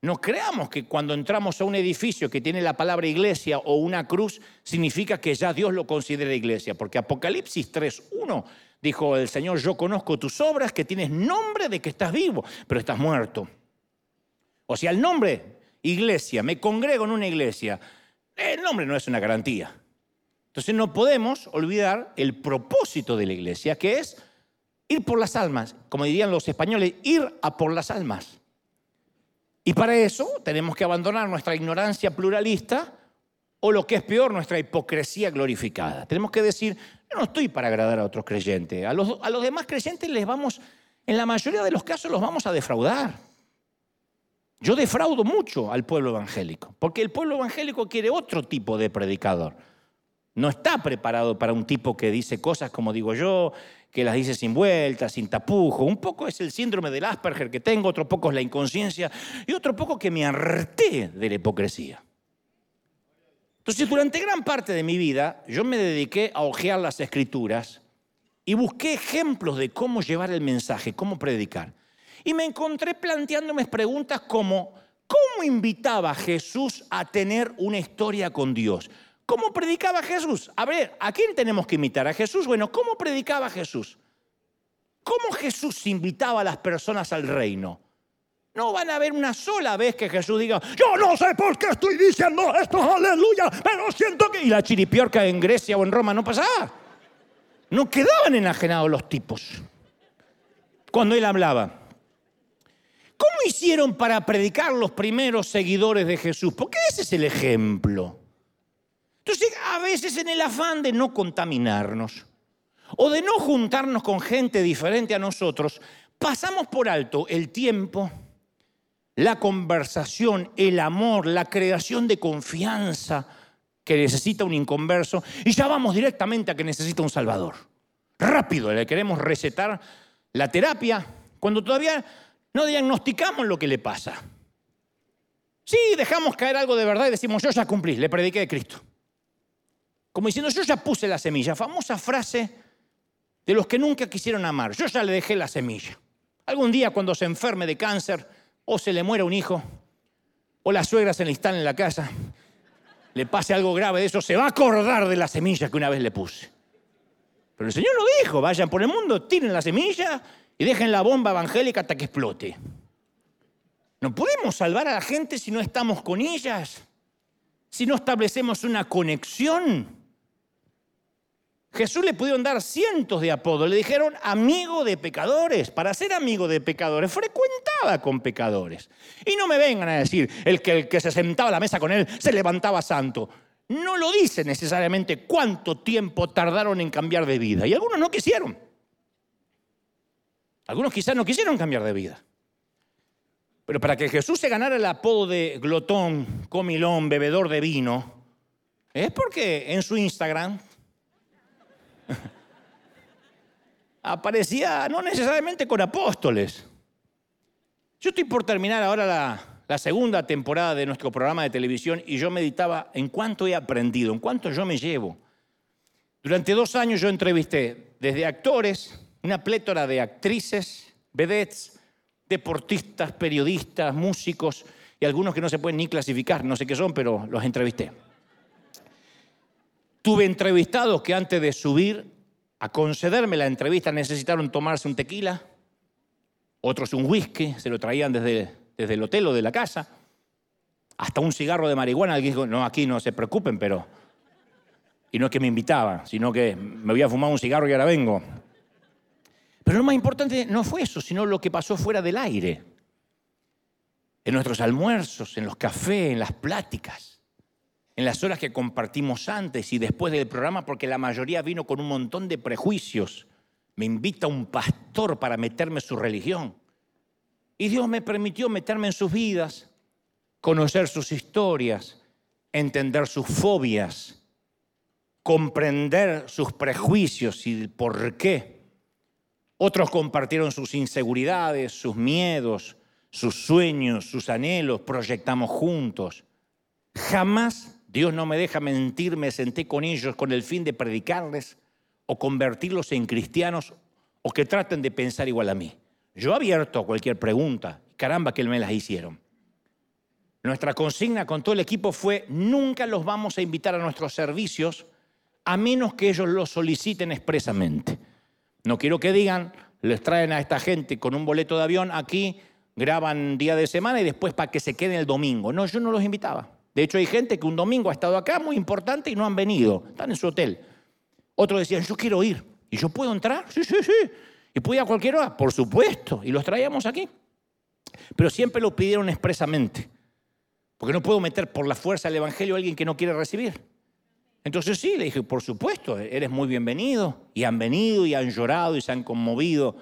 No creamos que cuando entramos a un edificio que tiene la palabra iglesia o una cruz, significa que ya Dios lo considera iglesia, porque Apocalipsis 3.1 dijo el Señor, yo conozco tus obras, que tienes nombre de que estás vivo, pero estás muerto. O sea, el nombre iglesia, me congrego en una iglesia, el nombre no es una garantía. Entonces no podemos olvidar el propósito de la iglesia, que es ir por las almas, como dirían los españoles, ir a por las almas. Y para eso tenemos que abandonar nuestra ignorancia pluralista o lo que es peor, nuestra hipocresía glorificada. Tenemos que decir, yo no estoy para agradar a otros creyentes. A los, a los demás creyentes les vamos, en la mayoría de los casos los vamos a defraudar. Yo defraudo mucho al pueblo evangélico, porque el pueblo evangélico quiere otro tipo de predicador. No está preparado para un tipo que dice cosas como digo yo, que las dice sin vuelta, sin tapujo. Un poco es el síndrome del Asperger que tengo, otro poco es la inconsciencia y otro poco que me harté de la hipocresía. Entonces, durante gran parte de mi vida, yo me dediqué a hojear las escrituras y busqué ejemplos de cómo llevar el mensaje, cómo predicar. Y me encontré planteándome preguntas como, ¿cómo invitaba a Jesús a tener una historia con Dios? ¿Cómo predicaba Jesús? A ver, ¿a quién tenemos que imitar? ¿A Jesús? Bueno, ¿cómo predicaba Jesús? ¿Cómo Jesús invitaba a las personas al reino? No van a ver una sola vez que Jesús diga, yo no sé por qué estoy diciendo esto, aleluya, pero siento que... Y la chiripiorca en Grecia o en Roma no pasaba. No quedaban enajenados los tipos cuando él hablaba. ¿Cómo hicieron para predicar los primeros seguidores de Jesús? Porque ese es el ejemplo. Entonces, a veces en el afán de no contaminarnos o de no juntarnos con gente diferente a nosotros, pasamos por alto el tiempo, la conversación, el amor, la creación de confianza que necesita un inconverso y ya vamos directamente a que necesita un salvador. Rápido, le queremos recetar la terapia cuando todavía no diagnosticamos lo que le pasa. Sí, dejamos caer algo de verdad y decimos, yo ya cumplí, le prediqué de Cristo. Como diciendo, yo ya puse la semilla, famosa frase de los que nunca quisieron amar, yo ya le dejé la semilla. Algún día cuando se enferme de cáncer, o se le muera un hijo, o la suegra se le instala en la casa, le pase algo grave de eso, se va a acordar de la semilla que una vez le puse. Pero el Señor lo dijo, vayan por el mundo, tiren la semilla y dejen la bomba evangélica hasta que explote. No podemos salvar a la gente si no estamos con ellas, si no establecemos una conexión. Jesús le pudieron dar cientos de apodos, le dijeron amigo de pecadores. Para ser amigo de pecadores, frecuentaba con pecadores. Y no me vengan a decir, el que, el que se sentaba a la mesa con él se levantaba santo. No lo dice necesariamente cuánto tiempo tardaron en cambiar de vida. Y algunos no quisieron. Algunos quizás no quisieron cambiar de vida. Pero para que Jesús se ganara el apodo de glotón, comilón, bebedor de vino, es porque en su Instagram aparecía no necesariamente con apóstoles. Yo estoy por terminar ahora la, segunda temporada de nuestro programa de televisión y yo meditaba en cuánto he aprendido, en cuánto yo me llevo. Durante dos años yo entrevisté desde actores, una plétora de actrices, vedettes, deportistas, periodistas, músicos y algunos que no se pueden ni clasificar, no sé qué son, pero los entrevisté. Tuve entrevistados que antes de subir a concederme la entrevista necesitaron tomarse un tequila, otros un whisky, se lo traían desde, desde el hotel o de la casa, hasta un cigarro de marihuana. Alguien dijo, no, aquí no se preocupen, pero... Y no es que me invitaban, sino que me voy a fumar un cigarro y ahora vengo. Pero lo más importante no fue eso, sino lo que pasó fuera del aire. En nuestros almuerzos, en los cafés, en las pláticas, en las horas que compartimos antes y después del programa, porque la mayoría vino con un montón de prejuicios. Me invita un pastor para meterme en su religión. Y Dios me permitió meterme en sus vidas, conocer sus historias, entender sus fobias, comprender sus prejuicios y el por qué. Otros compartieron sus inseguridades, sus miedos, sus sueños, sus anhelos, proyectamos juntos. Jamás, Dios no me deja mentir, me senté con ellos con el fin de predicarles o convertirlos en cristianos o que traten de pensar igual a mí. Yo abierto a cualquier pregunta, caramba que me las hicieron. Nuestra consigna con todo el equipo fue, nunca los vamos a invitar a nuestros servicios a menos que ellos lo soliciten expresamente. No quiero que digan, les traen a esta gente con un boleto de avión aquí, graban día de semana y después para que se queden el domingo. No, yo no los invitaba. De hecho, hay gente que un domingo ha estado acá muy importante y no han venido. Están en su hotel. Otros decían, yo quiero ir. ¿Y yo puedo entrar? Sí, sí, sí. ¿Y ir a cualquier hora? Por supuesto. Y los traíamos aquí. Pero siempre lo pidieron expresamente. Porque no puedo meter por la fuerza del Evangelio a alguien que no quiere recibir. Entonces sí, le dije, por supuesto, eres muy bienvenido. Y han venido y han llorado y se han conmovido.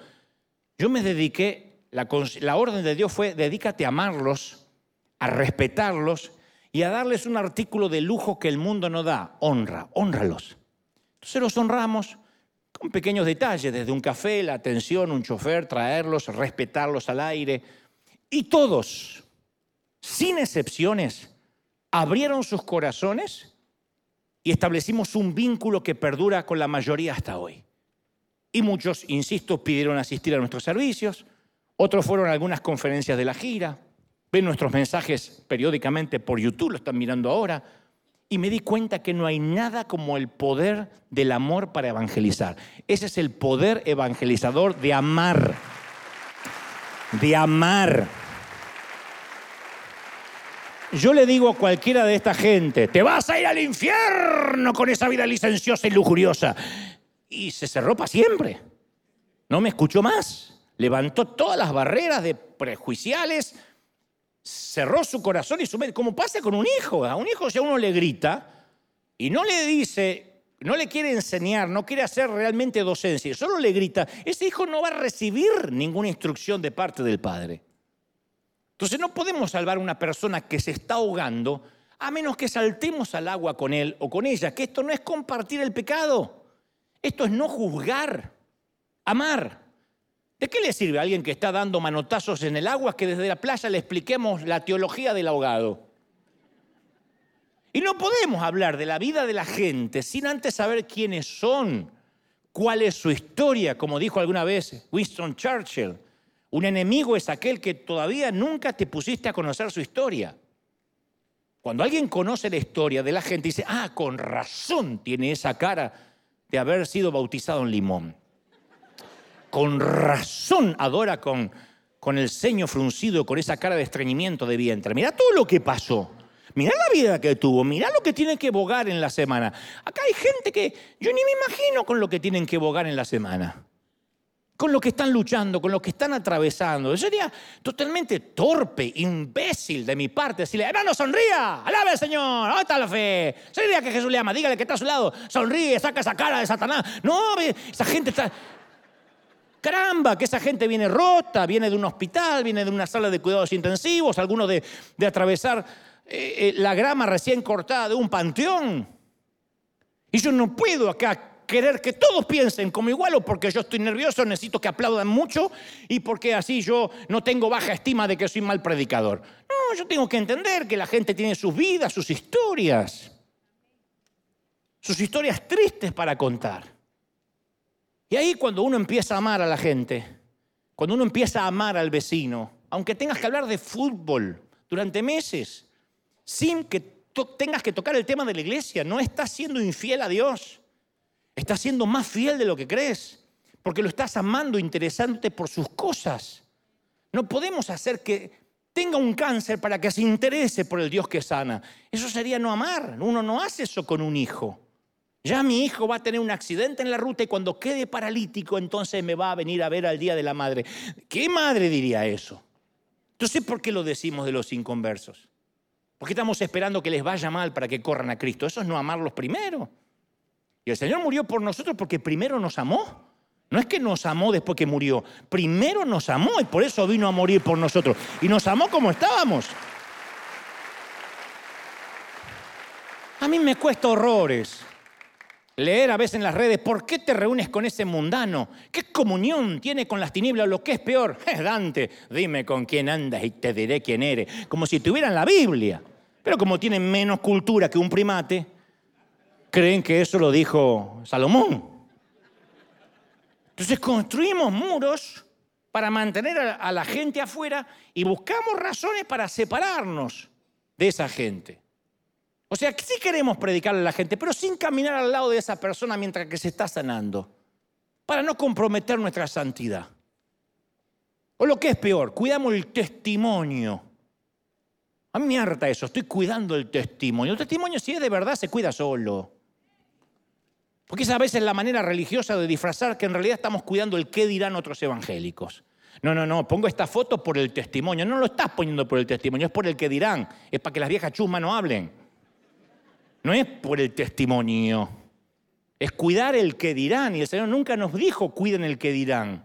Yo me dediqué, la orden de Dios fue, dedícate a amarlos, a respetarlos y a darles un artículo de lujo que el mundo no da, honra, honralos. Entonces los honramos con pequeños detalles, desde un café, la atención, un chofer, traerlos, respetarlos al aire. Y todos, sin excepciones, abrieron sus corazones y establecimos un vínculo que perdura con la mayoría hasta hoy. Y muchos, insisto, pidieron asistir a nuestros servicios, otros fueron a algunas conferencias de la gira, ven nuestros mensajes periódicamente por YouTube, lo están mirando ahora, y me di cuenta que no hay nada como el poder del amor para evangelizar. Ese es el poder evangelizador de amar, de amar. Yo le digo a cualquiera de esta gente, te vas a ir al infierno con esa vida licenciosa y lujuriosa. Y se cerró para siempre. No me escuchó más. Levantó todas las barreras de prejuiciales, cerró su corazón y su mente, como pasa con un hijo. A un hijo si a uno le grita y no le dice, no le quiere enseñar, no quiere hacer realmente docencia, solo le grita, ese hijo no va a recibir ninguna instrucción de parte del padre. Entonces no podemos salvar a una persona que se está ahogando a menos que saltemos al agua con él o con ella, que esto no es compartir el pecado, esto es no juzgar, amar. ¿De qué le sirve a alguien que está dando manotazos en el agua que desde la playa le expliquemos la teología del ahogado? Y no podemos hablar de la vida de la gente sin antes saber quiénes son, cuál es su historia, como dijo alguna vez Winston Churchill. Un enemigo es aquel que todavía nunca te pusiste a conocer su historia. Cuando alguien conoce la historia de la gente, dice, ah, con razón tiene esa cara de haber sido bautizado en limón. Con razón adora con, con el ceño fruncido, con esa cara de estreñimiento de vientre. Mira todo lo que pasó. Mira la vida que tuvo, mira lo que tiene que bogar en la semana. Acá hay gente que yo ni me imagino con lo que tienen que bogar en la semana. Con lo que están luchando, con lo que están atravesando. Yo sería totalmente torpe, imbécil de mi parte decirle, hermano, sonría, alabe al Señor, ¿dónde está la fe? Sonría que Jesús le ama, dígale que está a su lado, sonríe, saca esa cara de Satanás. No, esa gente está... Caramba, que esa gente viene rota, viene de un hospital, viene de una sala de cuidados intensivos, algunos de, de atravesar eh, eh, la grama recién cortada de un panteón. Y yo no puedo acá querer que todos piensen como igual o porque yo estoy nervioso, necesito que aplaudan mucho y porque así yo no tengo baja estima de que soy mal predicador. No, yo tengo que entender que la gente tiene sus vidas, sus historias, sus historias tristes para contar. Y ahí cuando uno empieza a amar a la gente, cuando uno empieza a amar al vecino, aunque tengas que hablar de fútbol durante meses, sin que tengas que tocar el tema de la iglesia. No estás siendo infiel a Dios. Estás siendo más fiel de lo que crees. Porque lo estás amando, interesándote por sus cosas. No podemos hacer que tenga un cáncer para que se interese por el Dios que sana. Eso sería no amar. Uno no hace eso con un hijo. Ya mi hijo va a tener un accidente en la ruta y cuando quede paralítico entonces me va a venir a ver al Día de la Madre. ¿Qué madre diría eso? Entonces, ¿por qué lo decimos de los inconversos? ¿Por qué estamos esperando que les vaya mal para que corran a Cristo? Eso es no amarlos primero. Y el Señor murió por nosotros porque primero nos amó. No es que nos amó después que murió, primero nos amó y por eso vino a morir por nosotros. Y nos amó como estábamos. A mí me cuesta horrores leer a veces en las redes, ¿por qué te reúnes con ese mundano? ¿Qué comunión tiene con las tinieblas? Lo que es peor, es <laughs> Dante, dime con quién andas y te diré quién eres, como si tuvieran la Biblia. Pero como tienen menos cultura que un primate, creen que eso lo dijo Salomón. Entonces construimos muros para mantener a la gente afuera y buscamos razones para separarnos de esa gente. O sea, sí queremos predicarle a la gente, pero sin caminar al lado de esa persona mientras que se está sanando, para no comprometer nuestra santidad. O lo que es peor, cuidamos el testimonio. A mí me harta eso, estoy cuidando el testimonio. El testimonio, si es de verdad, se cuida solo. Porque esa a veces la manera religiosa de disfrazar que en realidad estamos cuidando el qué dirán otros evangélicos. No, no, no, pongo esta foto por el testimonio. No lo estás poniendo por el testimonio, es por el que dirán. Es para que las viejas chusmas no hablen. No es por el testimonio. Es cuidar el que dirán. Y el Señor nunca nos dijo, cuiden el que dirán.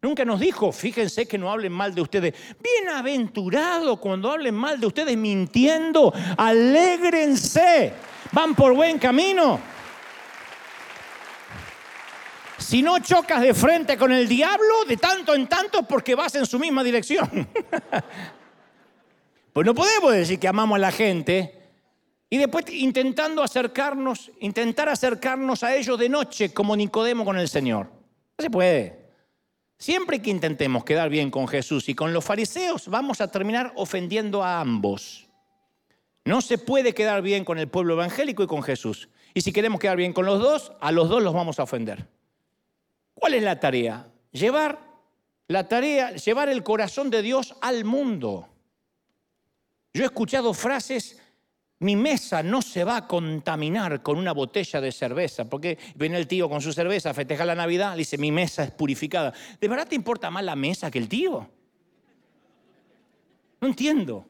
Nunca nos dijo, fíjense que no hablen mal de ustedes. Bienaventurado cuando hablen mal de ustedes mintiendo. Alégrense. Van por buen camino. Si no chocas de frente con el diablo, de tanto en tanto, porque vas en su misma dirección. <laughs> pues no podemos decir que amamos a la gente y después intentando acercarnos, intentar acercarnos a ellos de noche como Nicodemo con el Señor. No se puede. Siempre que intentemos quedar bien con Jesús y con los fariseos, vamos a terminar ofendiendo a ambos. No se puede quedar bien con el pueblo evangélico y con Jesús. Y si queremos quedar bien con los dos, a los dos los vamos a ofender. ¿Cuál es la tarea? Llevar la tarea, llevar el corazón de Dios al mundo. Yo he escuchado frases, mi mesa no se va a contaminar con una botella de cerveza, porque viene el tío con su cerveza a festejar la Navidad, le dice, mi mesa es purificada. ¿De verdad te importa más la mesa que el tío? No entiendo.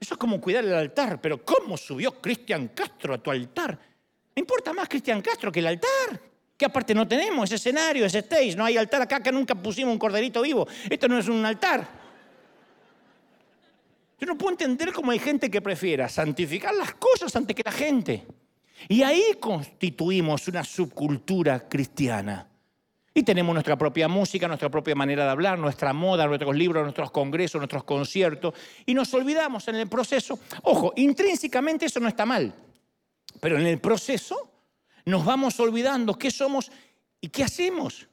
Eso es como cuidar el altar, pero ¿cómo subió Cristian Castro a tu altar? Me importa más Cristian Castro que el altar que aparte no tenemos ese escenario, ese stage, no hay altar acá que nunca pusimos un corderito vivo. Esto no es un altar. Yo no puedo entender cómo hay gente que prefiera santificar las cosas antes que la gente. Y ahí constituimos una subcultura cristiana. Y tenemos nuestra propia música, nuestra propia manera de hablar, nuestra moda, nuestros libros, nuestros congresos, nuestros conciertos. Y nos olvidamos en el proceso. Ojo, intrínsecamente eso no está mal. Pero en el proceso nos vamos olvidando qué somos y qué hacemos.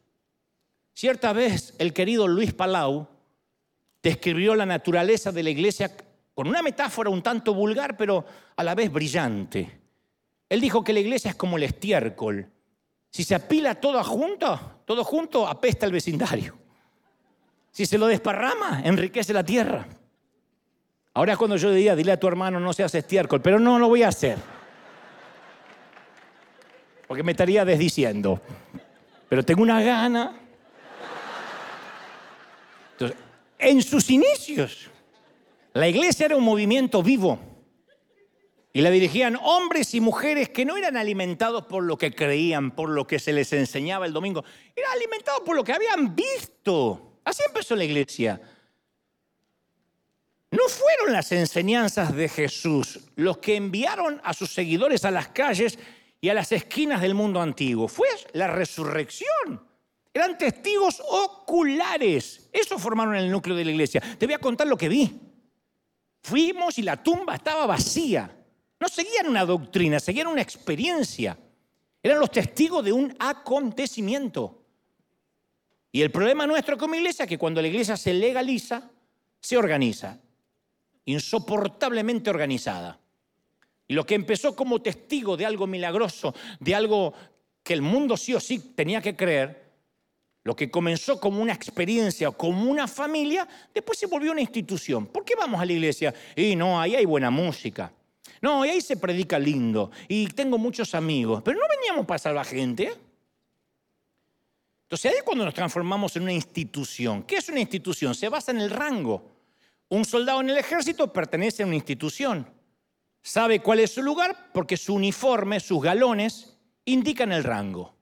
Cierta vez el querido Luis Palau describió la naturaleza de la iglesia con una metáfora un tanto vulgar, pero a la vez brillante. Él dijo que la iglesia es como el estiércol. Si se apila todo junto, todo junto apesta el vecindario. Si se lo desparrama, enriquece la tierra. Ahora es cuando yo diría, dile a tu hermano no seas estiércol, pero no lo voy a hacer. Porque me estaría desdiciendo. Pero tengo una gana. Entonces, en sus inicios, la iglesia era un movimiento vivo. Y la dirigían hombres y mujeres que no eran alimentados por lo que creían, por lo que se les enseñaba el domingo. Eran alimentados por lo que habían visto. Así empezó la iglesia. No fueron las enseñanzas de Jesús los que enviaron a sus seguidores a las calles y a las esquinas del mundo antiguo. Fue la resurrección. Eran testigos oculares. Eso formaron el núcleo de la iglesia. Te voy a contar lo que vi. Fuimos y la tumba estaba vacía. No seguían una doctrina, seguían una experiencia. Eran los testigos de un acontecimiento. Y el problema nuestro como iglesia es que cuando la iglesia se legaliza, se organiza. Insoportablemente organizada. Y lo que empezó como testigo de algo milagroso, de algo que el mundo sí o sí tenía que creer, lo que comenzó como una experiencia, como una familia, después se volvió una institución. ¿Por qué vamos a la iglesia? Y no, ahí hay buena música. No, y ahí se predica lindo. Y tengo muchos amigos. Pero no veníamos para salvar gente. Entonces ahí es cuando nos transformamos en una institución. ¿Qué es una institución? Se basa en el rango. Un soldado en el ejército pertenece a una institución. Sabe cuál es su lugar porque su uniforme, sus galones, indican el rango.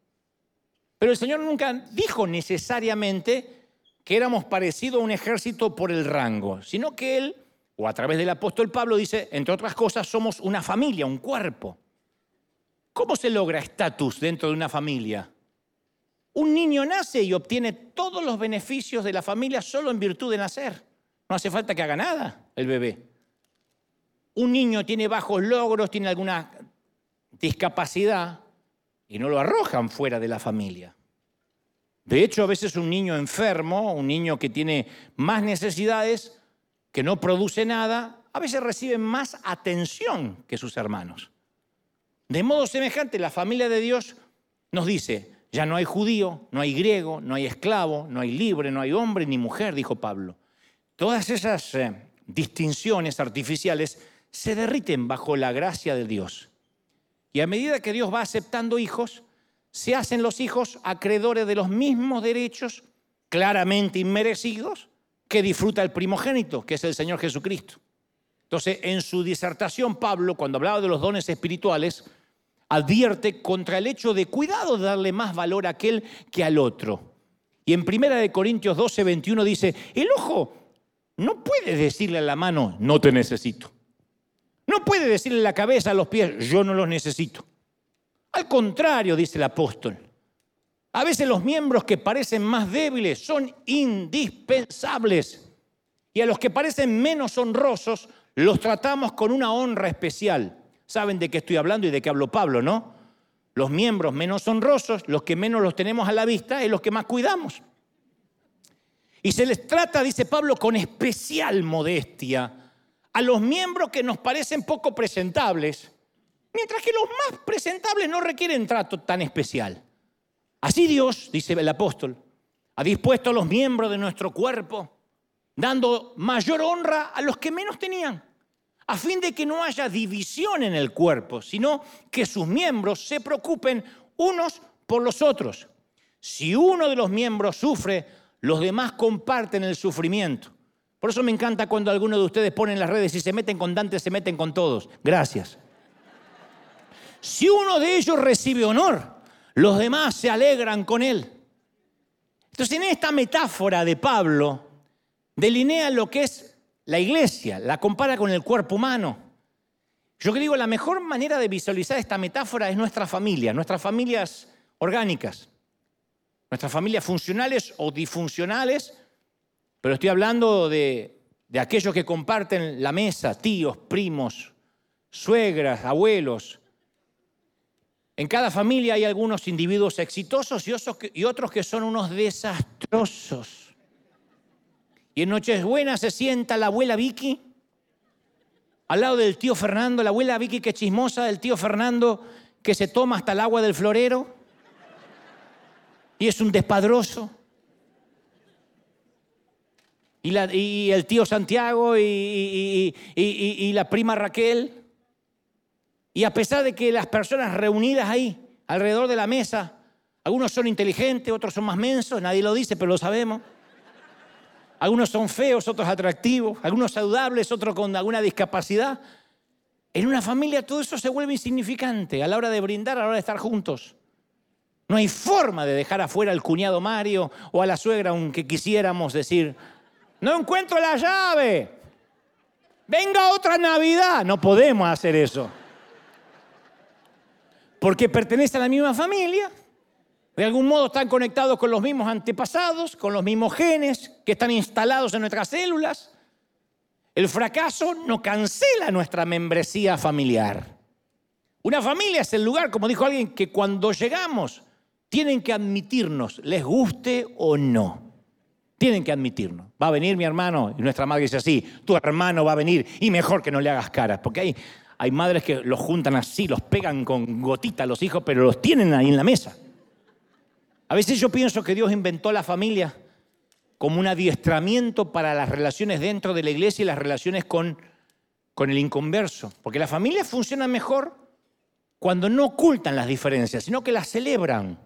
Pero el Señor nunca dijo necesariamente que éramos parecidos a un ejército por el rango, sino que Él, o a través del apóstol Pablo, dice, entre otras cosas, somos una familia, un cuerpo. ¿Cómo se logra estatus dentro de una familia? Un niño nace y obtiene todos los beneficios de la familia solo en virtud de nacer. No hace falta que haga nada el bebé. Un niño tiene bajos logros, tiene alguna discapacidad, y no lo arrojan fuera de la familia. De hecho, a veces un niño enfermo, un niño que tiene más necesidades, que no produce nada, a veces recibe más atención que sus hermanos. De modo semejante, la familia de Dios nos dice, ya no hay judío, no hay griego, no hay esclavo, no hay libre, no hay hombre ni mujer, dijo Pablo. Todas esas eh, distinciones artificiales se derriten bajo la gracia de Dios. Y a medida que Dios va aceptando hijos, se hacen los hijos acreedores de los mismos derechos claramente inmerecidos que disfruta el primogénito, que es el Señor Jesucristo. Entonces, en su disertación, Pablo, cuando hablaba de los dones espirituales, advierte contra el hecho de cuidado de darle más valor a aquel que al otro. Y en 1 Corintios 12, 21 dice, el ojo no puede decirle a la mano, no te necesito. No puede decirle la cabeza a los pies, yo no los necesito. Al contrario, dice el apóstol, a veces los miembros que parecen más débiles son indispensables y a los que parecen menos honrosos los tratamos con una honra especial. Saben de qué estoy hablando y de qué habló Pablo, ¿no? Los miembros menos honrosos, los que menos los tenemos a la vista, es los que más cuidamos. Y se les trata, dice Pablo, con especial modestia a los miembros que nos parecen poco presentables, mientras que los más presentables no requieren trato tan especial. Así Dios, dice el apóstol, ha dispuesto a los miembros de nuestro cuerpo, dando mayor honra a los que menos tenían, a fin de que no haya división en el cuerpo, sino que sus miembros se preocupen unos por los otros. Si uno de los miembros sufre, los demás comparten el sufrimiento. Por eso me encanta cuando algunos de ustedes ponen las redes y se meten con Dante, se meten con todos. Gracias. Si uno de ellos recibe honor, los demás se alegran con él. Entonces en esta metáfora de Pablo, delinea lo que es la iglesia, la compara con el cuerpo humano. Yo que digo, la mejor manera de visualizar esta metáfora es nuestra familia, nuestras familias orgánicas, nuestras familias funcionales o disfuncionales, pero estoy hablando de, aquellos que comparten la mesa, tíos, primos, suegras, abuelos. En cada familia hay algunos individuos exitosos y otros que son unos desastrosos. Y en Nochebuena se sienta la abuela Vicky al lado del tío Fernando, la abuela Vicky que es chismosa, del tío Fernando que se toma hasta el agua del florero y es un despadroso. Y, el tío Santiago y, y la prima Raquel. Y a pesar de que las personas reunidas ahí, alrededor de la mesa, algunos son inteligentes, otros son más mensos, nadie lo dice, pero lo sabemos. Algunos son feos, otros atractivos, algunos saludables, otros con alguna discapacidad. En una familia todo eso se vuelve insignificante a la hora de brindar, a la hora de estar juntos. No hay forma de dejar afuera al cuñado Mario o a la suegra, aunque quisiéramos decir, no encuentro la llave, venga otra Navidad. No podemos hacer eso. Porque pertenece a la misma familia, de algún modo están conectados con los mismos antepasados, con los mismos genes que están instalados en nuestras células. El fracaso no cancela nuestra membresía familiar. Una familia es el lugar, como dijo alguien, que cuando llegamos tienen que admitirnos, les guste o no. Tienen que admitirnos. Va a venir mi hermano y nuestra madre dice así, tu hermano va a venir y mejor que no le hagas caras, porque hay, hay madres que los juntan así, los pegan con gotita a los hijos, pero los tienen ahí en la mesa. A veces yo pienso que Dios inventó la familia como un adiestramiento para las relaciones dentro de la iglesia y las relaciones con, con el inconverso. Porque las familias funcionan mejor cuando no ocultan las diferencias, sino que las celebran.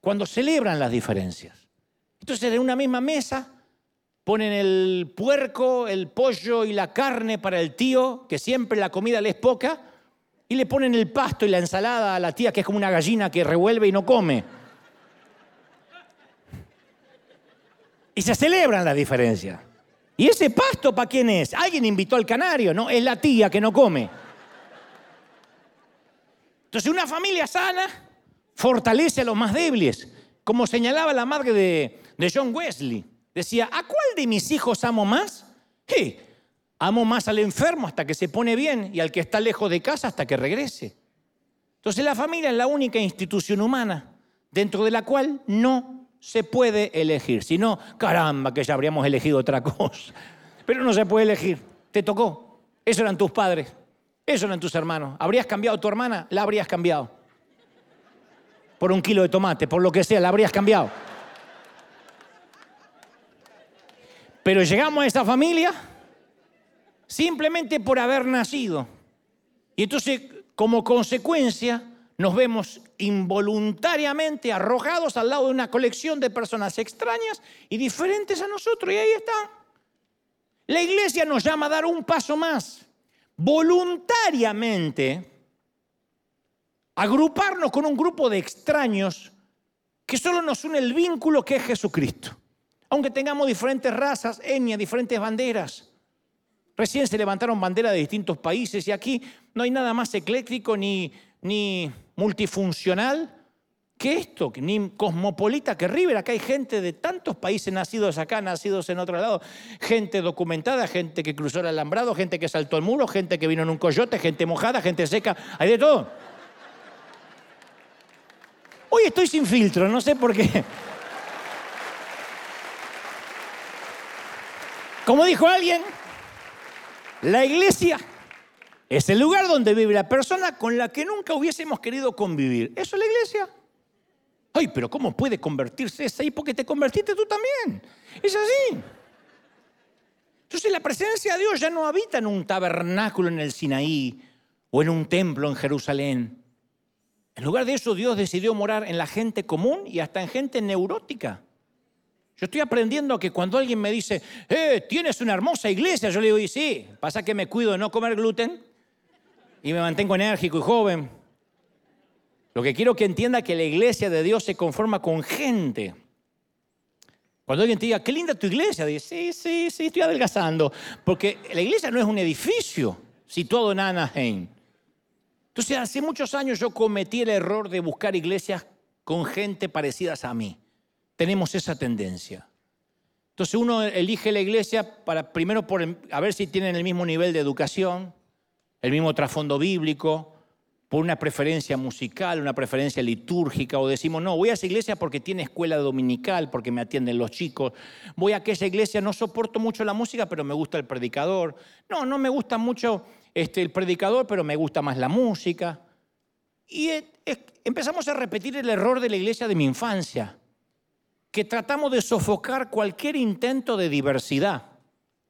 Cuando celebran las diferencias. Entonces en una misma mesa ponen el puerco, el pollo y la carne para el tío, que siempre la comida le es poca, y le ponen el pasto y la ensalada a la tía, que es como una gallina que revuelve y no come. Y se celebran las diferencias. ¿Y ese pasto para quién es? Alguien invitó al canario, ¿no? Es la tía que no come. Entonces una familia sana fortalece a los más débiles. Como señalaba la madre de, John Wesley. Decía, ¿a cuál de mis hijos amo más? Sí, amo más al enfermo hasta que se pone bien y al que está lejos de casa hasta que regrese. Entonces la familia es la única institución humana dentro de la cual no se puede elegir. Si no, caramba, que ya habríamos elegido otra cosa. Pero no se puede elegir. Te tocó. Esos eran tus padres. Esos eran tus hermanos. ¿Habrías cambiado a tu hermana? La habrías cambiado. Por un kilo de tomate, por lo que sea, la habrías cambiado. Pero llegamos a esta familia simplemente por haber nacido. Y entonces, como consecuencia, nos vemos involuntariamente arrojados al lado de una colección de personas extrañas y diferentes a nosotros. Y ahí está. La iglesia nos llama a dar un paso más. Voluntariamente agruparnos con un grupo de extraños que solo nos une el vínculo que es Jesucristo. Aunque tengamos diferentes razas, etnias, diferentes banderas. Recién se levantaron banderas de distintos países y aquí no hay nada más ecléctico ni, ni multifuncional que esto, ni cosmopolita que River. Acá hay gente de tantos países nacidos acá, nacidos en otro lado, gente documentada, gente que cruzó el alambrado, gente que saltó el muro, gente que vino en un coyote, gente mojada, gente seca, hay de todo. Hoy estoy sin filtro, no sé por qué. Como dijo alguien, la iglesia es el lugar donde vive la persona con la que nunca hubiésemos querido convivir. Eso es la iglesia. Ay, pero ¿cómo puede convertirse esa ahí? Porque te convertiste tú también. Es así. Entonces la presencia de Dios ya no habita en un tabernáculo en el Sinaí o en un templo en Jerusalén. En lugar de eso, Dios decidió morar en la gente común y hasta en gente neurótica. Yo estoy aprendiendo que cuando alguien me dice, eh, tienes una hermosa iglesia, yo le digo, y sí, pasa que me cuido de no comer gluten y me mantengo enérgico y joven. Lo que quiero que entienda que la iglesia de Dios se conforma con gente. Cuando alguien te diga, qué linda tu iglesia, dice, sí, sí, sí, estoy adelgazando. Porque la iglesia no es un edificio situado en Anaheim. Entonces, hace muchos años yo cometí el error de buscar iglesias con gente parecidas a mí. Tenemos esa tendencia. Entonces uno elige la iglesia para primero por, a ver si tienen el mismo nivel de educación, el mismo trasfondo bíblico, por una preferencia musical, una preferencia litúrgica, o decimos, no, voy a esa iglesia porque tiene escuela dominical, porque me atienden los chicos, voy a aquella iglesia, no soporto mucho la música, pero me gusta el predicador, no, no me gusta mucho este, el predicador, pero me gusta más la música. Y empezamos a repetir el error de la iglesia de mi infancia, que tratamos de sofocar cualquier intento de diversidad.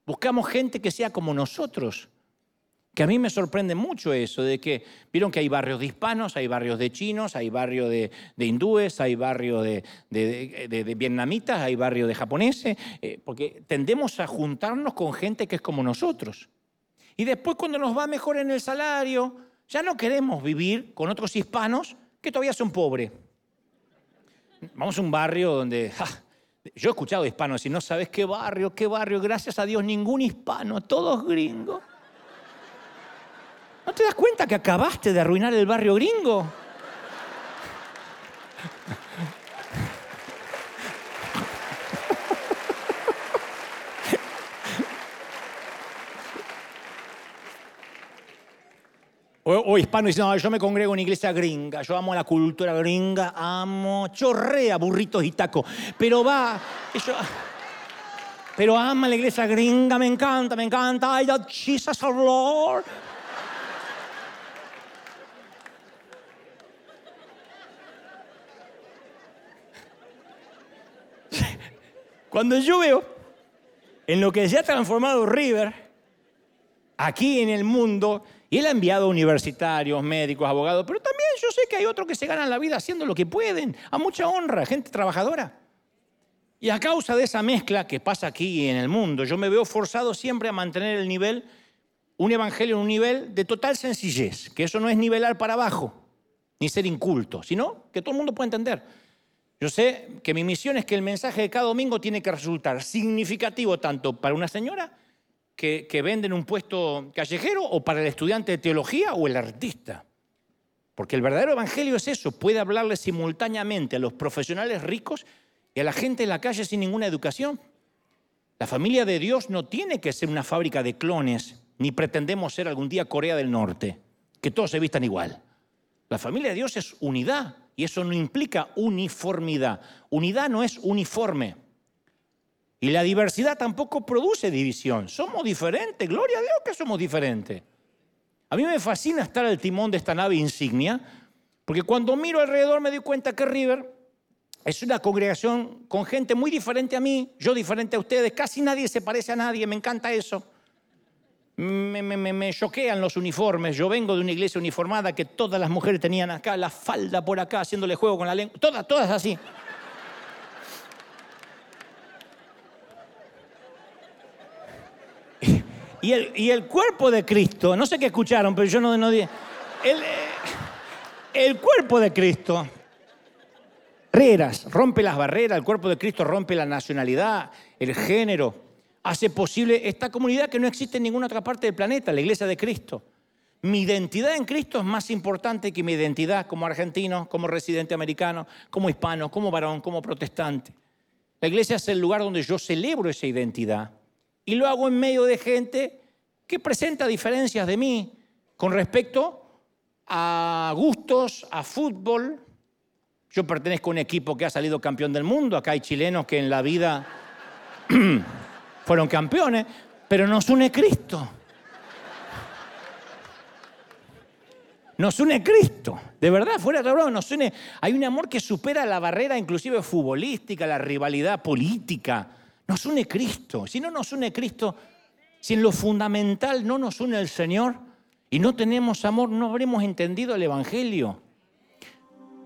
Buscamos gente que sea como nosotros que a mí me sorprende mucho eso, de que vieron que hay barrios de hispanos, hay barrios de chinos, hay barrios de, hindúes, hay barrios de, vietnamitas, hay barrios de japoneses, eh, porque tendemos a juntarnos con gente que es como nosotros. Y después cuando nos va mejor en el salario, ya no queremos vivir con otros hispanos que todavía son pobres. Vamos a un barrio donde... yo he escuchado hispanos y no sabes qué barrio, qué barrio, gracias a Dios, ningún hispano, todos gringos. ¿No te das cuenta que acabaste de arruinar el barrio gringo? O, hispano dice, no, yo me congrego en iglesia gringa, yo amo la cultura gringa, amo, chorrea burritos y tacos, pero va, pero ama la iglesia gringa, me encanta, me encanta, I love Jesus Lord. <laughs> Cuando yo veo en lo que se ha transformado River aquí en el mundo, y él ha enviado universitarios, médicos, abogados, pero también yo sé que hay otros que se ganan la vida haciendo lo que pueden, a mucha honra, gente trabajadora. Y a causa de esa mezcla que pasa aquí en el mundo, yo me veo forzado siempre a mantener el nivel, un evangelio en un nivel de total sencillez, que eso no es nivelar para abajo, ni ser inculto, sino que todo el mundo pueda entender. Yo sé que mi misión es que el mensaje de cada domingo tiene que resultar significativo tanto para una señora que, vende en un puesto callejero o para el estudiante de teología o el artista. Porque el verdadero evangelio es eso, puede hablarle simultáneamente a los profesionales ricos y a la gente en la calle sin ninguna educación. La familia de Dios no tiene que ser una fábrica de clones, ni pretendemos ser algún día Corea del Norte, que todos se vistan igual. La familia de Dios es unidad, y eso no implica uniformidad. Unidad no es uniforme. Y la diversidad tampoco produce división. Somos diferentes, gloria a Dios que somos diferentes. A mí me fascina estar al timón de esta nave insignia, porque cuando miro alrededor me doy cuenta que River es una congregación con gente muy diferente a mí, yo diferente a ustedes, casi nadie se parece a nadie, me encanta eso me, choquean los uniformes. Yo vengo de una iglesia uniformada que todas las mujeres tenían acá la falda por acá, haciéndole juego con la lengua. Todas, todas así. Y el, cuerpo de Cristo, no sé qué escucharon, pero yo no, no dije. El, el cuerpo de Cristo rompe las barreras, el cuerpo de Cristo rompe la nacionalidad, el género, hace posible esta comunidad que no existe en ninguna otra parte del planeta, la iglesia de Cristo. Mi identidad en Cristo es más importante que mi identidad como argentino, como residente americano, como hispano, como varón, como protestante. La iglesia es el lugar donde yo celebro esa identidad y lo hago en medio de gente que presenta diferencias de mí con respecto a gustos, a fútbol. Yo pertenezco a un equipo que ha salido campeón del mundo, acá hay chilenos que en la vida <clears throat> fueron campeones, pero nos une Cristo. Nos une Cristo, de verdad, fuera de broma, nos une. Hay un amor que supera la barrera inclusive futbolística, la rivalidad política. Nos une Cristo. Si no nos une Cristo, si en lo fundamental no nos une el Señor y no tenemos amor, no habremos entendido el Evangelio.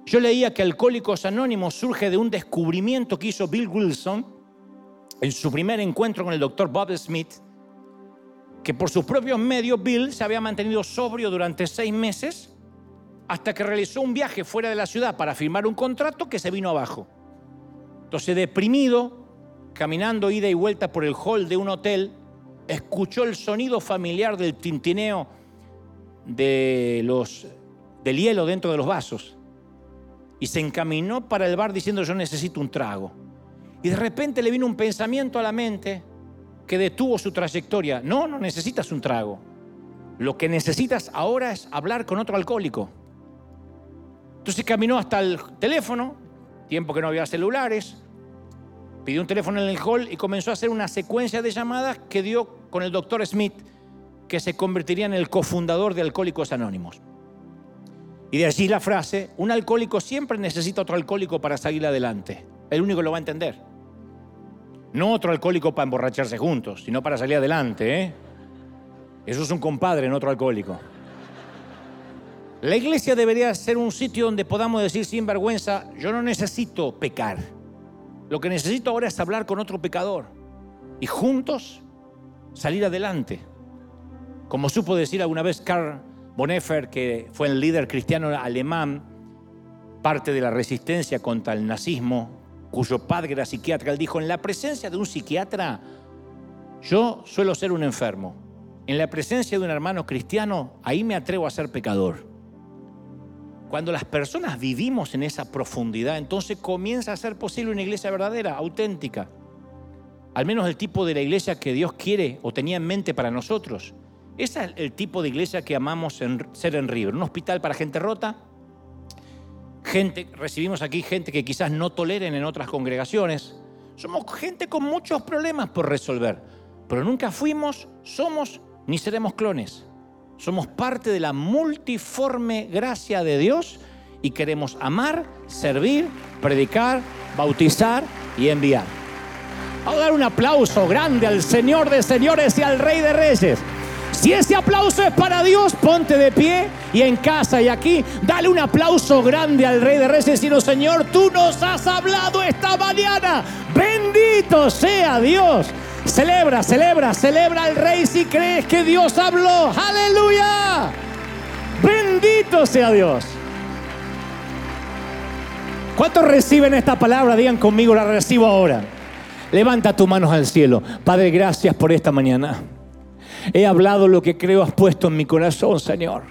Yo leía que Alcohólicos Anónimos surge de un descubrimiento que hizo Bill Wilson en su primer encuentro con el doctor Bob Smith, que por sus propios medios Bill se había mantenido sobrio durante seis meses hasta que realizó un viaje fuera de la ciudad para firmar un contrato que se vino abajo. Entonces, deprimido, caminando ida y vuelta por el hall de un hotel, escuchó el sonido familiar del tintineo de los, del hielo dentro de los vasos y se encaminó para el bar diciendo yo necesito un trago. Y de repente le vino un pensamiento a la mente que detuvo su trayectoria. No, no necesitas un trago. Lo que necesitas ahora es hablar con otro alcohólico. Entonces caminó hasta el teléfono, tiempo que no había celulares, pidió un teléfono en el hall y comenzó a hacer una secuencia de llamadas que dio con el doctor Smith, que se convertiría en el cofundador de Alcohólicos Anónimos. Y de allí la frase, un alcohólico siempre necesita otro alcohólico para salir adelante. El único lo va a entender. No otro alcohólico para emborracharse juntos, sino para salir adelante. ¿eh? Eso es un compadre, no otro alcohólico. La iglesia debería ser un sitio donde podamos decir sin vergüenza, yo no necesito pecar. Lo que necesito ahora es hablar con otro pecador y juntos salir adelante. Como supo decir alguna vez Karl Bonhoeffer, que fue el líder cristiano alemán, parte de la resistencia contra el nazismo, cuyo padre era psiquiatra, él dijo, en la presencia de un psiquiatra, yo suelo ser un enfermo. En la presencia de un hermano cristiano, ahí me atrevo a ser pecador. Cuando las personas vivimos en esa profundidad, entonces comienza a ser posible una iglesia verdadera, auténtica. Al menos el tipo de la iglesia que Dios quiere o tenía en mente para nosotros. Ese es el tipo de iglesia que amamos ser en River. Un hospital para gente rota. Gente, recibimos aquí gente que quizás no toleren en otras congregaciones. Somos gente con muchos problemas por resolver. Pero nunca fuimos, somos ni seremos clones. Somos parte de la multiforme gracia de Dios y queremos amar, servir, predicar, bautizar y enviar. Vamos a dar un aplauso grande al Señor de señores y al Rey de reyes. Si ese aplauso es para Dios, ponte de pie y en casa y aquí, dale un aplauso grande al Rey de Reyes y Señor, tú nos has hablado esta mañana. Bendito sea Dios. Celebra, celebra, celebra al rey si crees que Dios habló. Aleluya. Bendito sea Dios. ¿Cuántos reciben esta palabra? Digan conmigo, la recibo ahora. Levanta tus manos al cielo. Padre, gracias por esta mañana. He hablado lo que creo has puesto en mi corazón, Señor.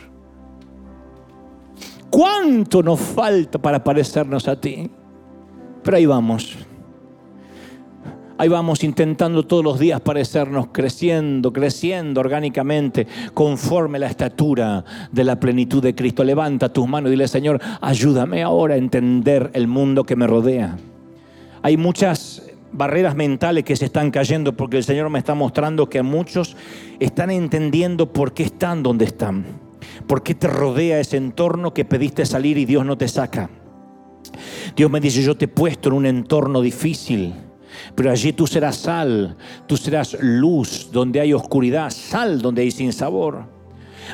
¿Cuánto nos falta para parecernos a ti? Pero ahí vamos. Ahí vamos intentando todos los días parecernos, creciendo, creciendo orgánicamente, conforme la estatura de la plenitud de Cristo. Levanta tus manos y dile, Señor, ayúdame ahora a entender el mundo que me rodea. Hay muchas barreras mentales que se están cayendo porque el Señor me está mostrando que muchos están entendiendo por qué están donde están. ¿Por qué te rodea ese entorno que pediste salir y Dios no te saca? Dios me dice, yo te he puesto en un entorno difícil pero allí tú serás sal, tú serás luz donde hay oscuridad, sal donde hay sin sabor.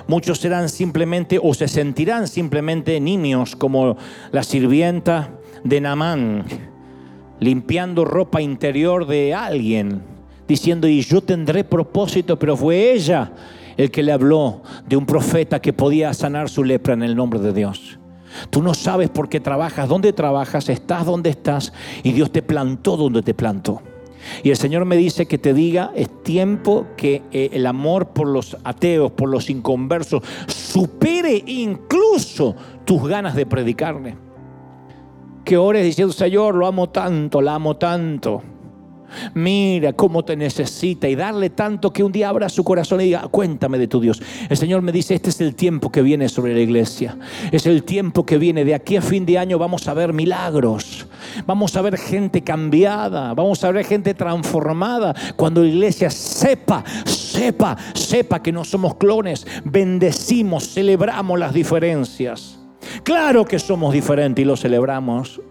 Muchos serán simplemente o se sentirán simplemente niños como la sirvienta de Namán, limpiando ropa interior de alguien, diciendo, y yo tendré propósito, pero fue ella el que le habló de un profeta que podía sanar su lepra en el nombre de Dios. Tú no sabes por qué trabajas, dónde trabajas, estás donde estás y Dios te plantó donde te plantó. Y el Señor me dice que te diga, es tiempo que eh, el amor por los ateos, por los inconversos, supere incluso tus ganas de predicarle. Que ores diciendo, Señor, lo amo tanto, la amo tanto Mira cómo te necesita y darle tanto que un día abra su corazón y diga, cuéntame de tu Dios. El Señor me dice, este es el tiempo que viene sobre la iglesia. Es el tiempo que viene. De aquí a fin de año vamos a ver milagros. Vamos a ver gente cambiada. Vamos a ver gente transformada. Cuando la iglesia sepa, sepa, sepa que no somos clones. Bendecimos, celebramos las diferencias. Claro que somos diferentes y lo celebramos.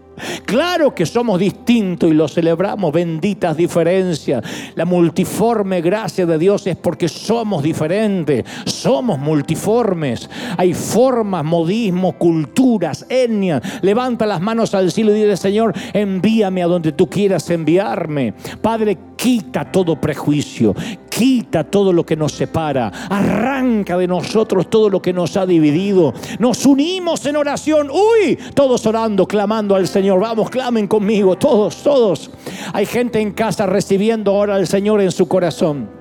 Claro que somos distintos y lo celebramos, benditas diferencias. La multiforme gracia de Dios es porque somos diferentes, somos multiformes. Hay formas, modismos, culturas, etnias. Levanta las manos al cielo y dile, Señor, envíame a donde tú quieras enviarme. Padre, quita todo prejuicio, quita todo lo que nos separa, arranca de nosotros todo lo que nos ha dividido. Nos unimos en oración, uy, todos orando, clamando al Señor. Vamos, clamen conmigo, todos, todos. Hay gente en casa recibiendo ahora al Señor en su corazón.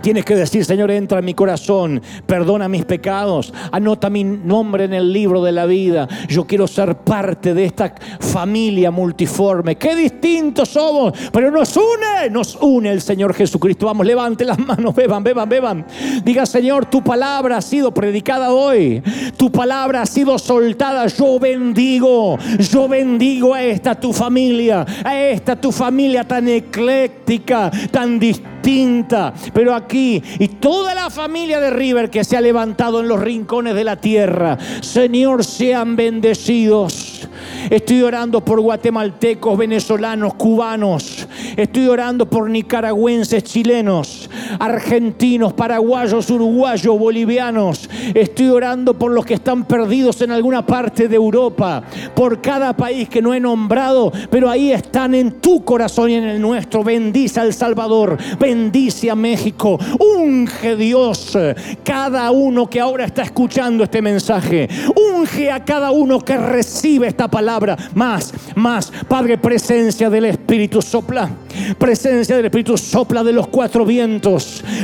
Tienes que decir, Señor, entra en mi corazón, perdona mis pecados, anota mi nombre en el libro de la vida. Yo quiero ser parte de esta familia multiforme. Qué distintos somos, pero nos une, nos une el Señor Jesucristo. Vamos, levante las manos, beban, beban, beban. Diga, Señor, tu palabra ha sido predicada hoy. Tu palabra ha sido soltada. Yo bendigo, yo bendigo a esta tu familia, a esta tu familia tan ecléctica, tan distinta. Pero aquí, y toda la familia de River que se ha levantado en los rincones de la tierra, Señor, sean bendecidos. Estoy orando por guatemaltecos, venezolanos, cubanos. Estoy orando por nicaragüenses, chilenos, argentinos, paraguayos, uruguayos, bolivianos. Estoy orando por los que están perdidos en alguna parte de Europa, por cada país que no he nombrado, pero ahí están en tu corazón y en el nuestro. Bendice al Salvador, bendice a México. Unge Dios cada uno que ahora está escuchando este mensaje. Unge a cada uno que recibe esta palabra. Más, más. Padre, presencia del Espíritu sopla. Presencia del Espíritu sopla de los cuatro vientos.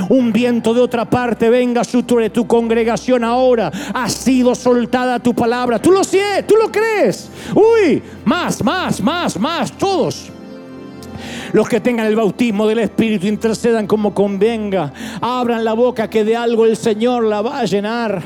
Un viento de otra parte venga sobre tu congregación ahora. Ha sido soltada tu palabra. Tú lo sientes, tú lo crees. Uy, más, más, más, más. Todos. Los que tengan el bautismo del Espíritu intercedan como convenga. Abran la boca que de algo el Señor la va a llenar.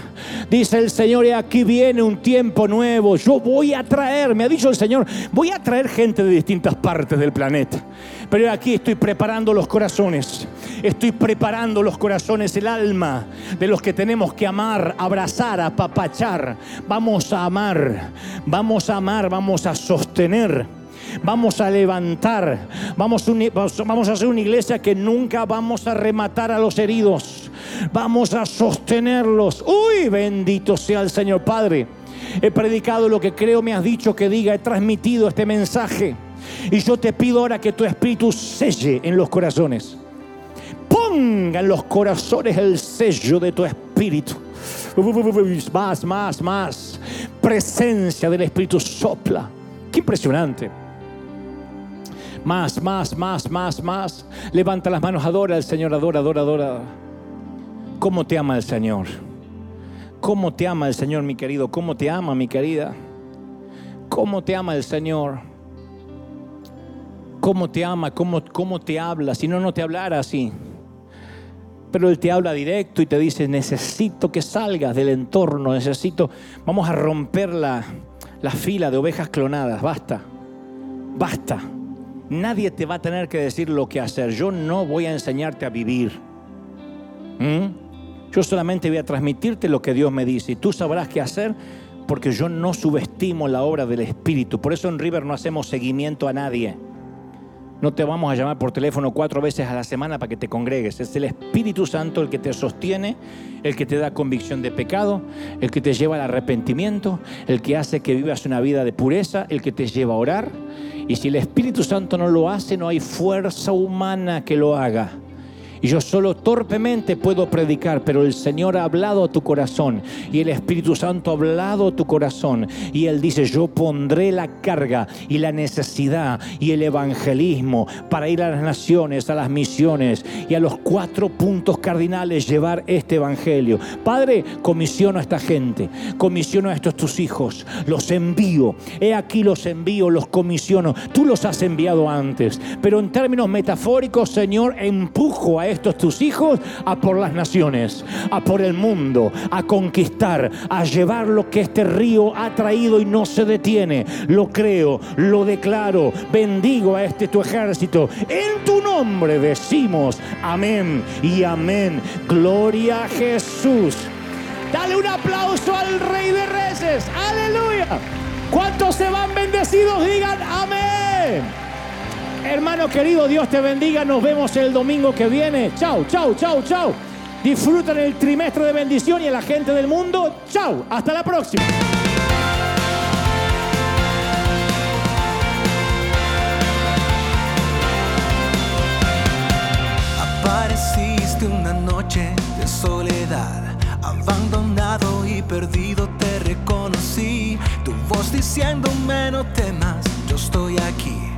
Dice el Señor, y aquí viene un tiempo nuevo. Yo voy a traer, me ha dicho el Señor, voy a traer gente de distintas partes del planeta. Pero aquí estoy preparando los corazones. Estoy preparando los corazones, el alma de los que tenemos que amar, abrazar, apapachar. Vamos a amar, vamos a amar, vamos a sostener vamos a levantar, vamos vamos a hacer una iglesia que nunca vamos a rematar a los heridos, vamos a sostenerlos. Uy, bendito sea el Señor Padre. He predicado lo que creo me has dicho que diga, he transmitido este mensaje. Y yo te pido ahora que tu espíritu selle en los corazones. Ponga en los corazones el sello de tu espíritu. Más, más, más. Presencia del espíritu sopla. Qué impresionante. Más, más, más, más, más. Levanta las manos, adora al Señor, adora, adora, adora. ¿Cómo te ama el Señor? ¿Cómo te ama el Señor, mi querido? ¿Cómo te ama, mi querida? ¿Cómo te ama el Señor? ¿Cómo te ama? ¿Cómo, cómo te habla? Si no, no te hablara así. Pero Él te habla directo y te dice, necesito que salgas del entorno, necesito, vamos a romper la, la fila de ovejas clonadas, basta, basta. Nadie te va a tener que decir lo que hacer. Yo no voy a enseñarte a vivir. ¿Mm? Yo solamente voy a transmitirte lo que Dios me dice y tú sabrás qué hacer porque yo no subestimo la obra del Espíritu. Por eso en River no hacemos seguimiento a nadie. No te vamos a llamar por teléfono cuatro veces a la semana para que te congregues. Es el Espíritu Santo el que te sostiene, el que te da convicción de pecado, el que te lleva al arrepentimiento, el que hace que vivas una vida de pureza, el que te lleva a orar. Y si el Espíritu Santo no lo hace, no hay fuerza humana que lo haga. Y yo solo torpemente puedo predicar, pero el Señor ha hablado a tu corazón y el Espíritu Santo ha hablado a tu corazón. Y Él dice, yo pondré la carga y la necesidad y el evangelismo para ir a las naciones, a las misiones y a los cuatro puntos cardinales llevar este evangelio. Padre, comisiono a esta gente, comisiono a estos tus hijos, los envío. He aquí los envío, los comisiono. Tú los has enviado antes, pero en términos metafóricos, Señor, empujo a estos tus hijos a por las naciones, a por el mundo, a conquistar, a llevar lo que este río ha traído y no se detiene. Lo creo, lo declaro, bendigo a este tu ejército. En tu nombre decimos amén y amén. Gloria a Jesús. Dale un aplauso al Rey de Reyes. Aleluya. ¿Cuántos se van bendecidos? Digan amén. Hermano querido, Dios te bendiga. Nos vemos el domingo que viene. Chao, chao, chao, chao. Disfrutan el trimestre de bendición y a la gente del mundo. Chao. Hasta la próxima. Apareciste una noche de soledad, abandonado y perdido te reconocí. Tu voz diciéndome no temas, yo estoy aquí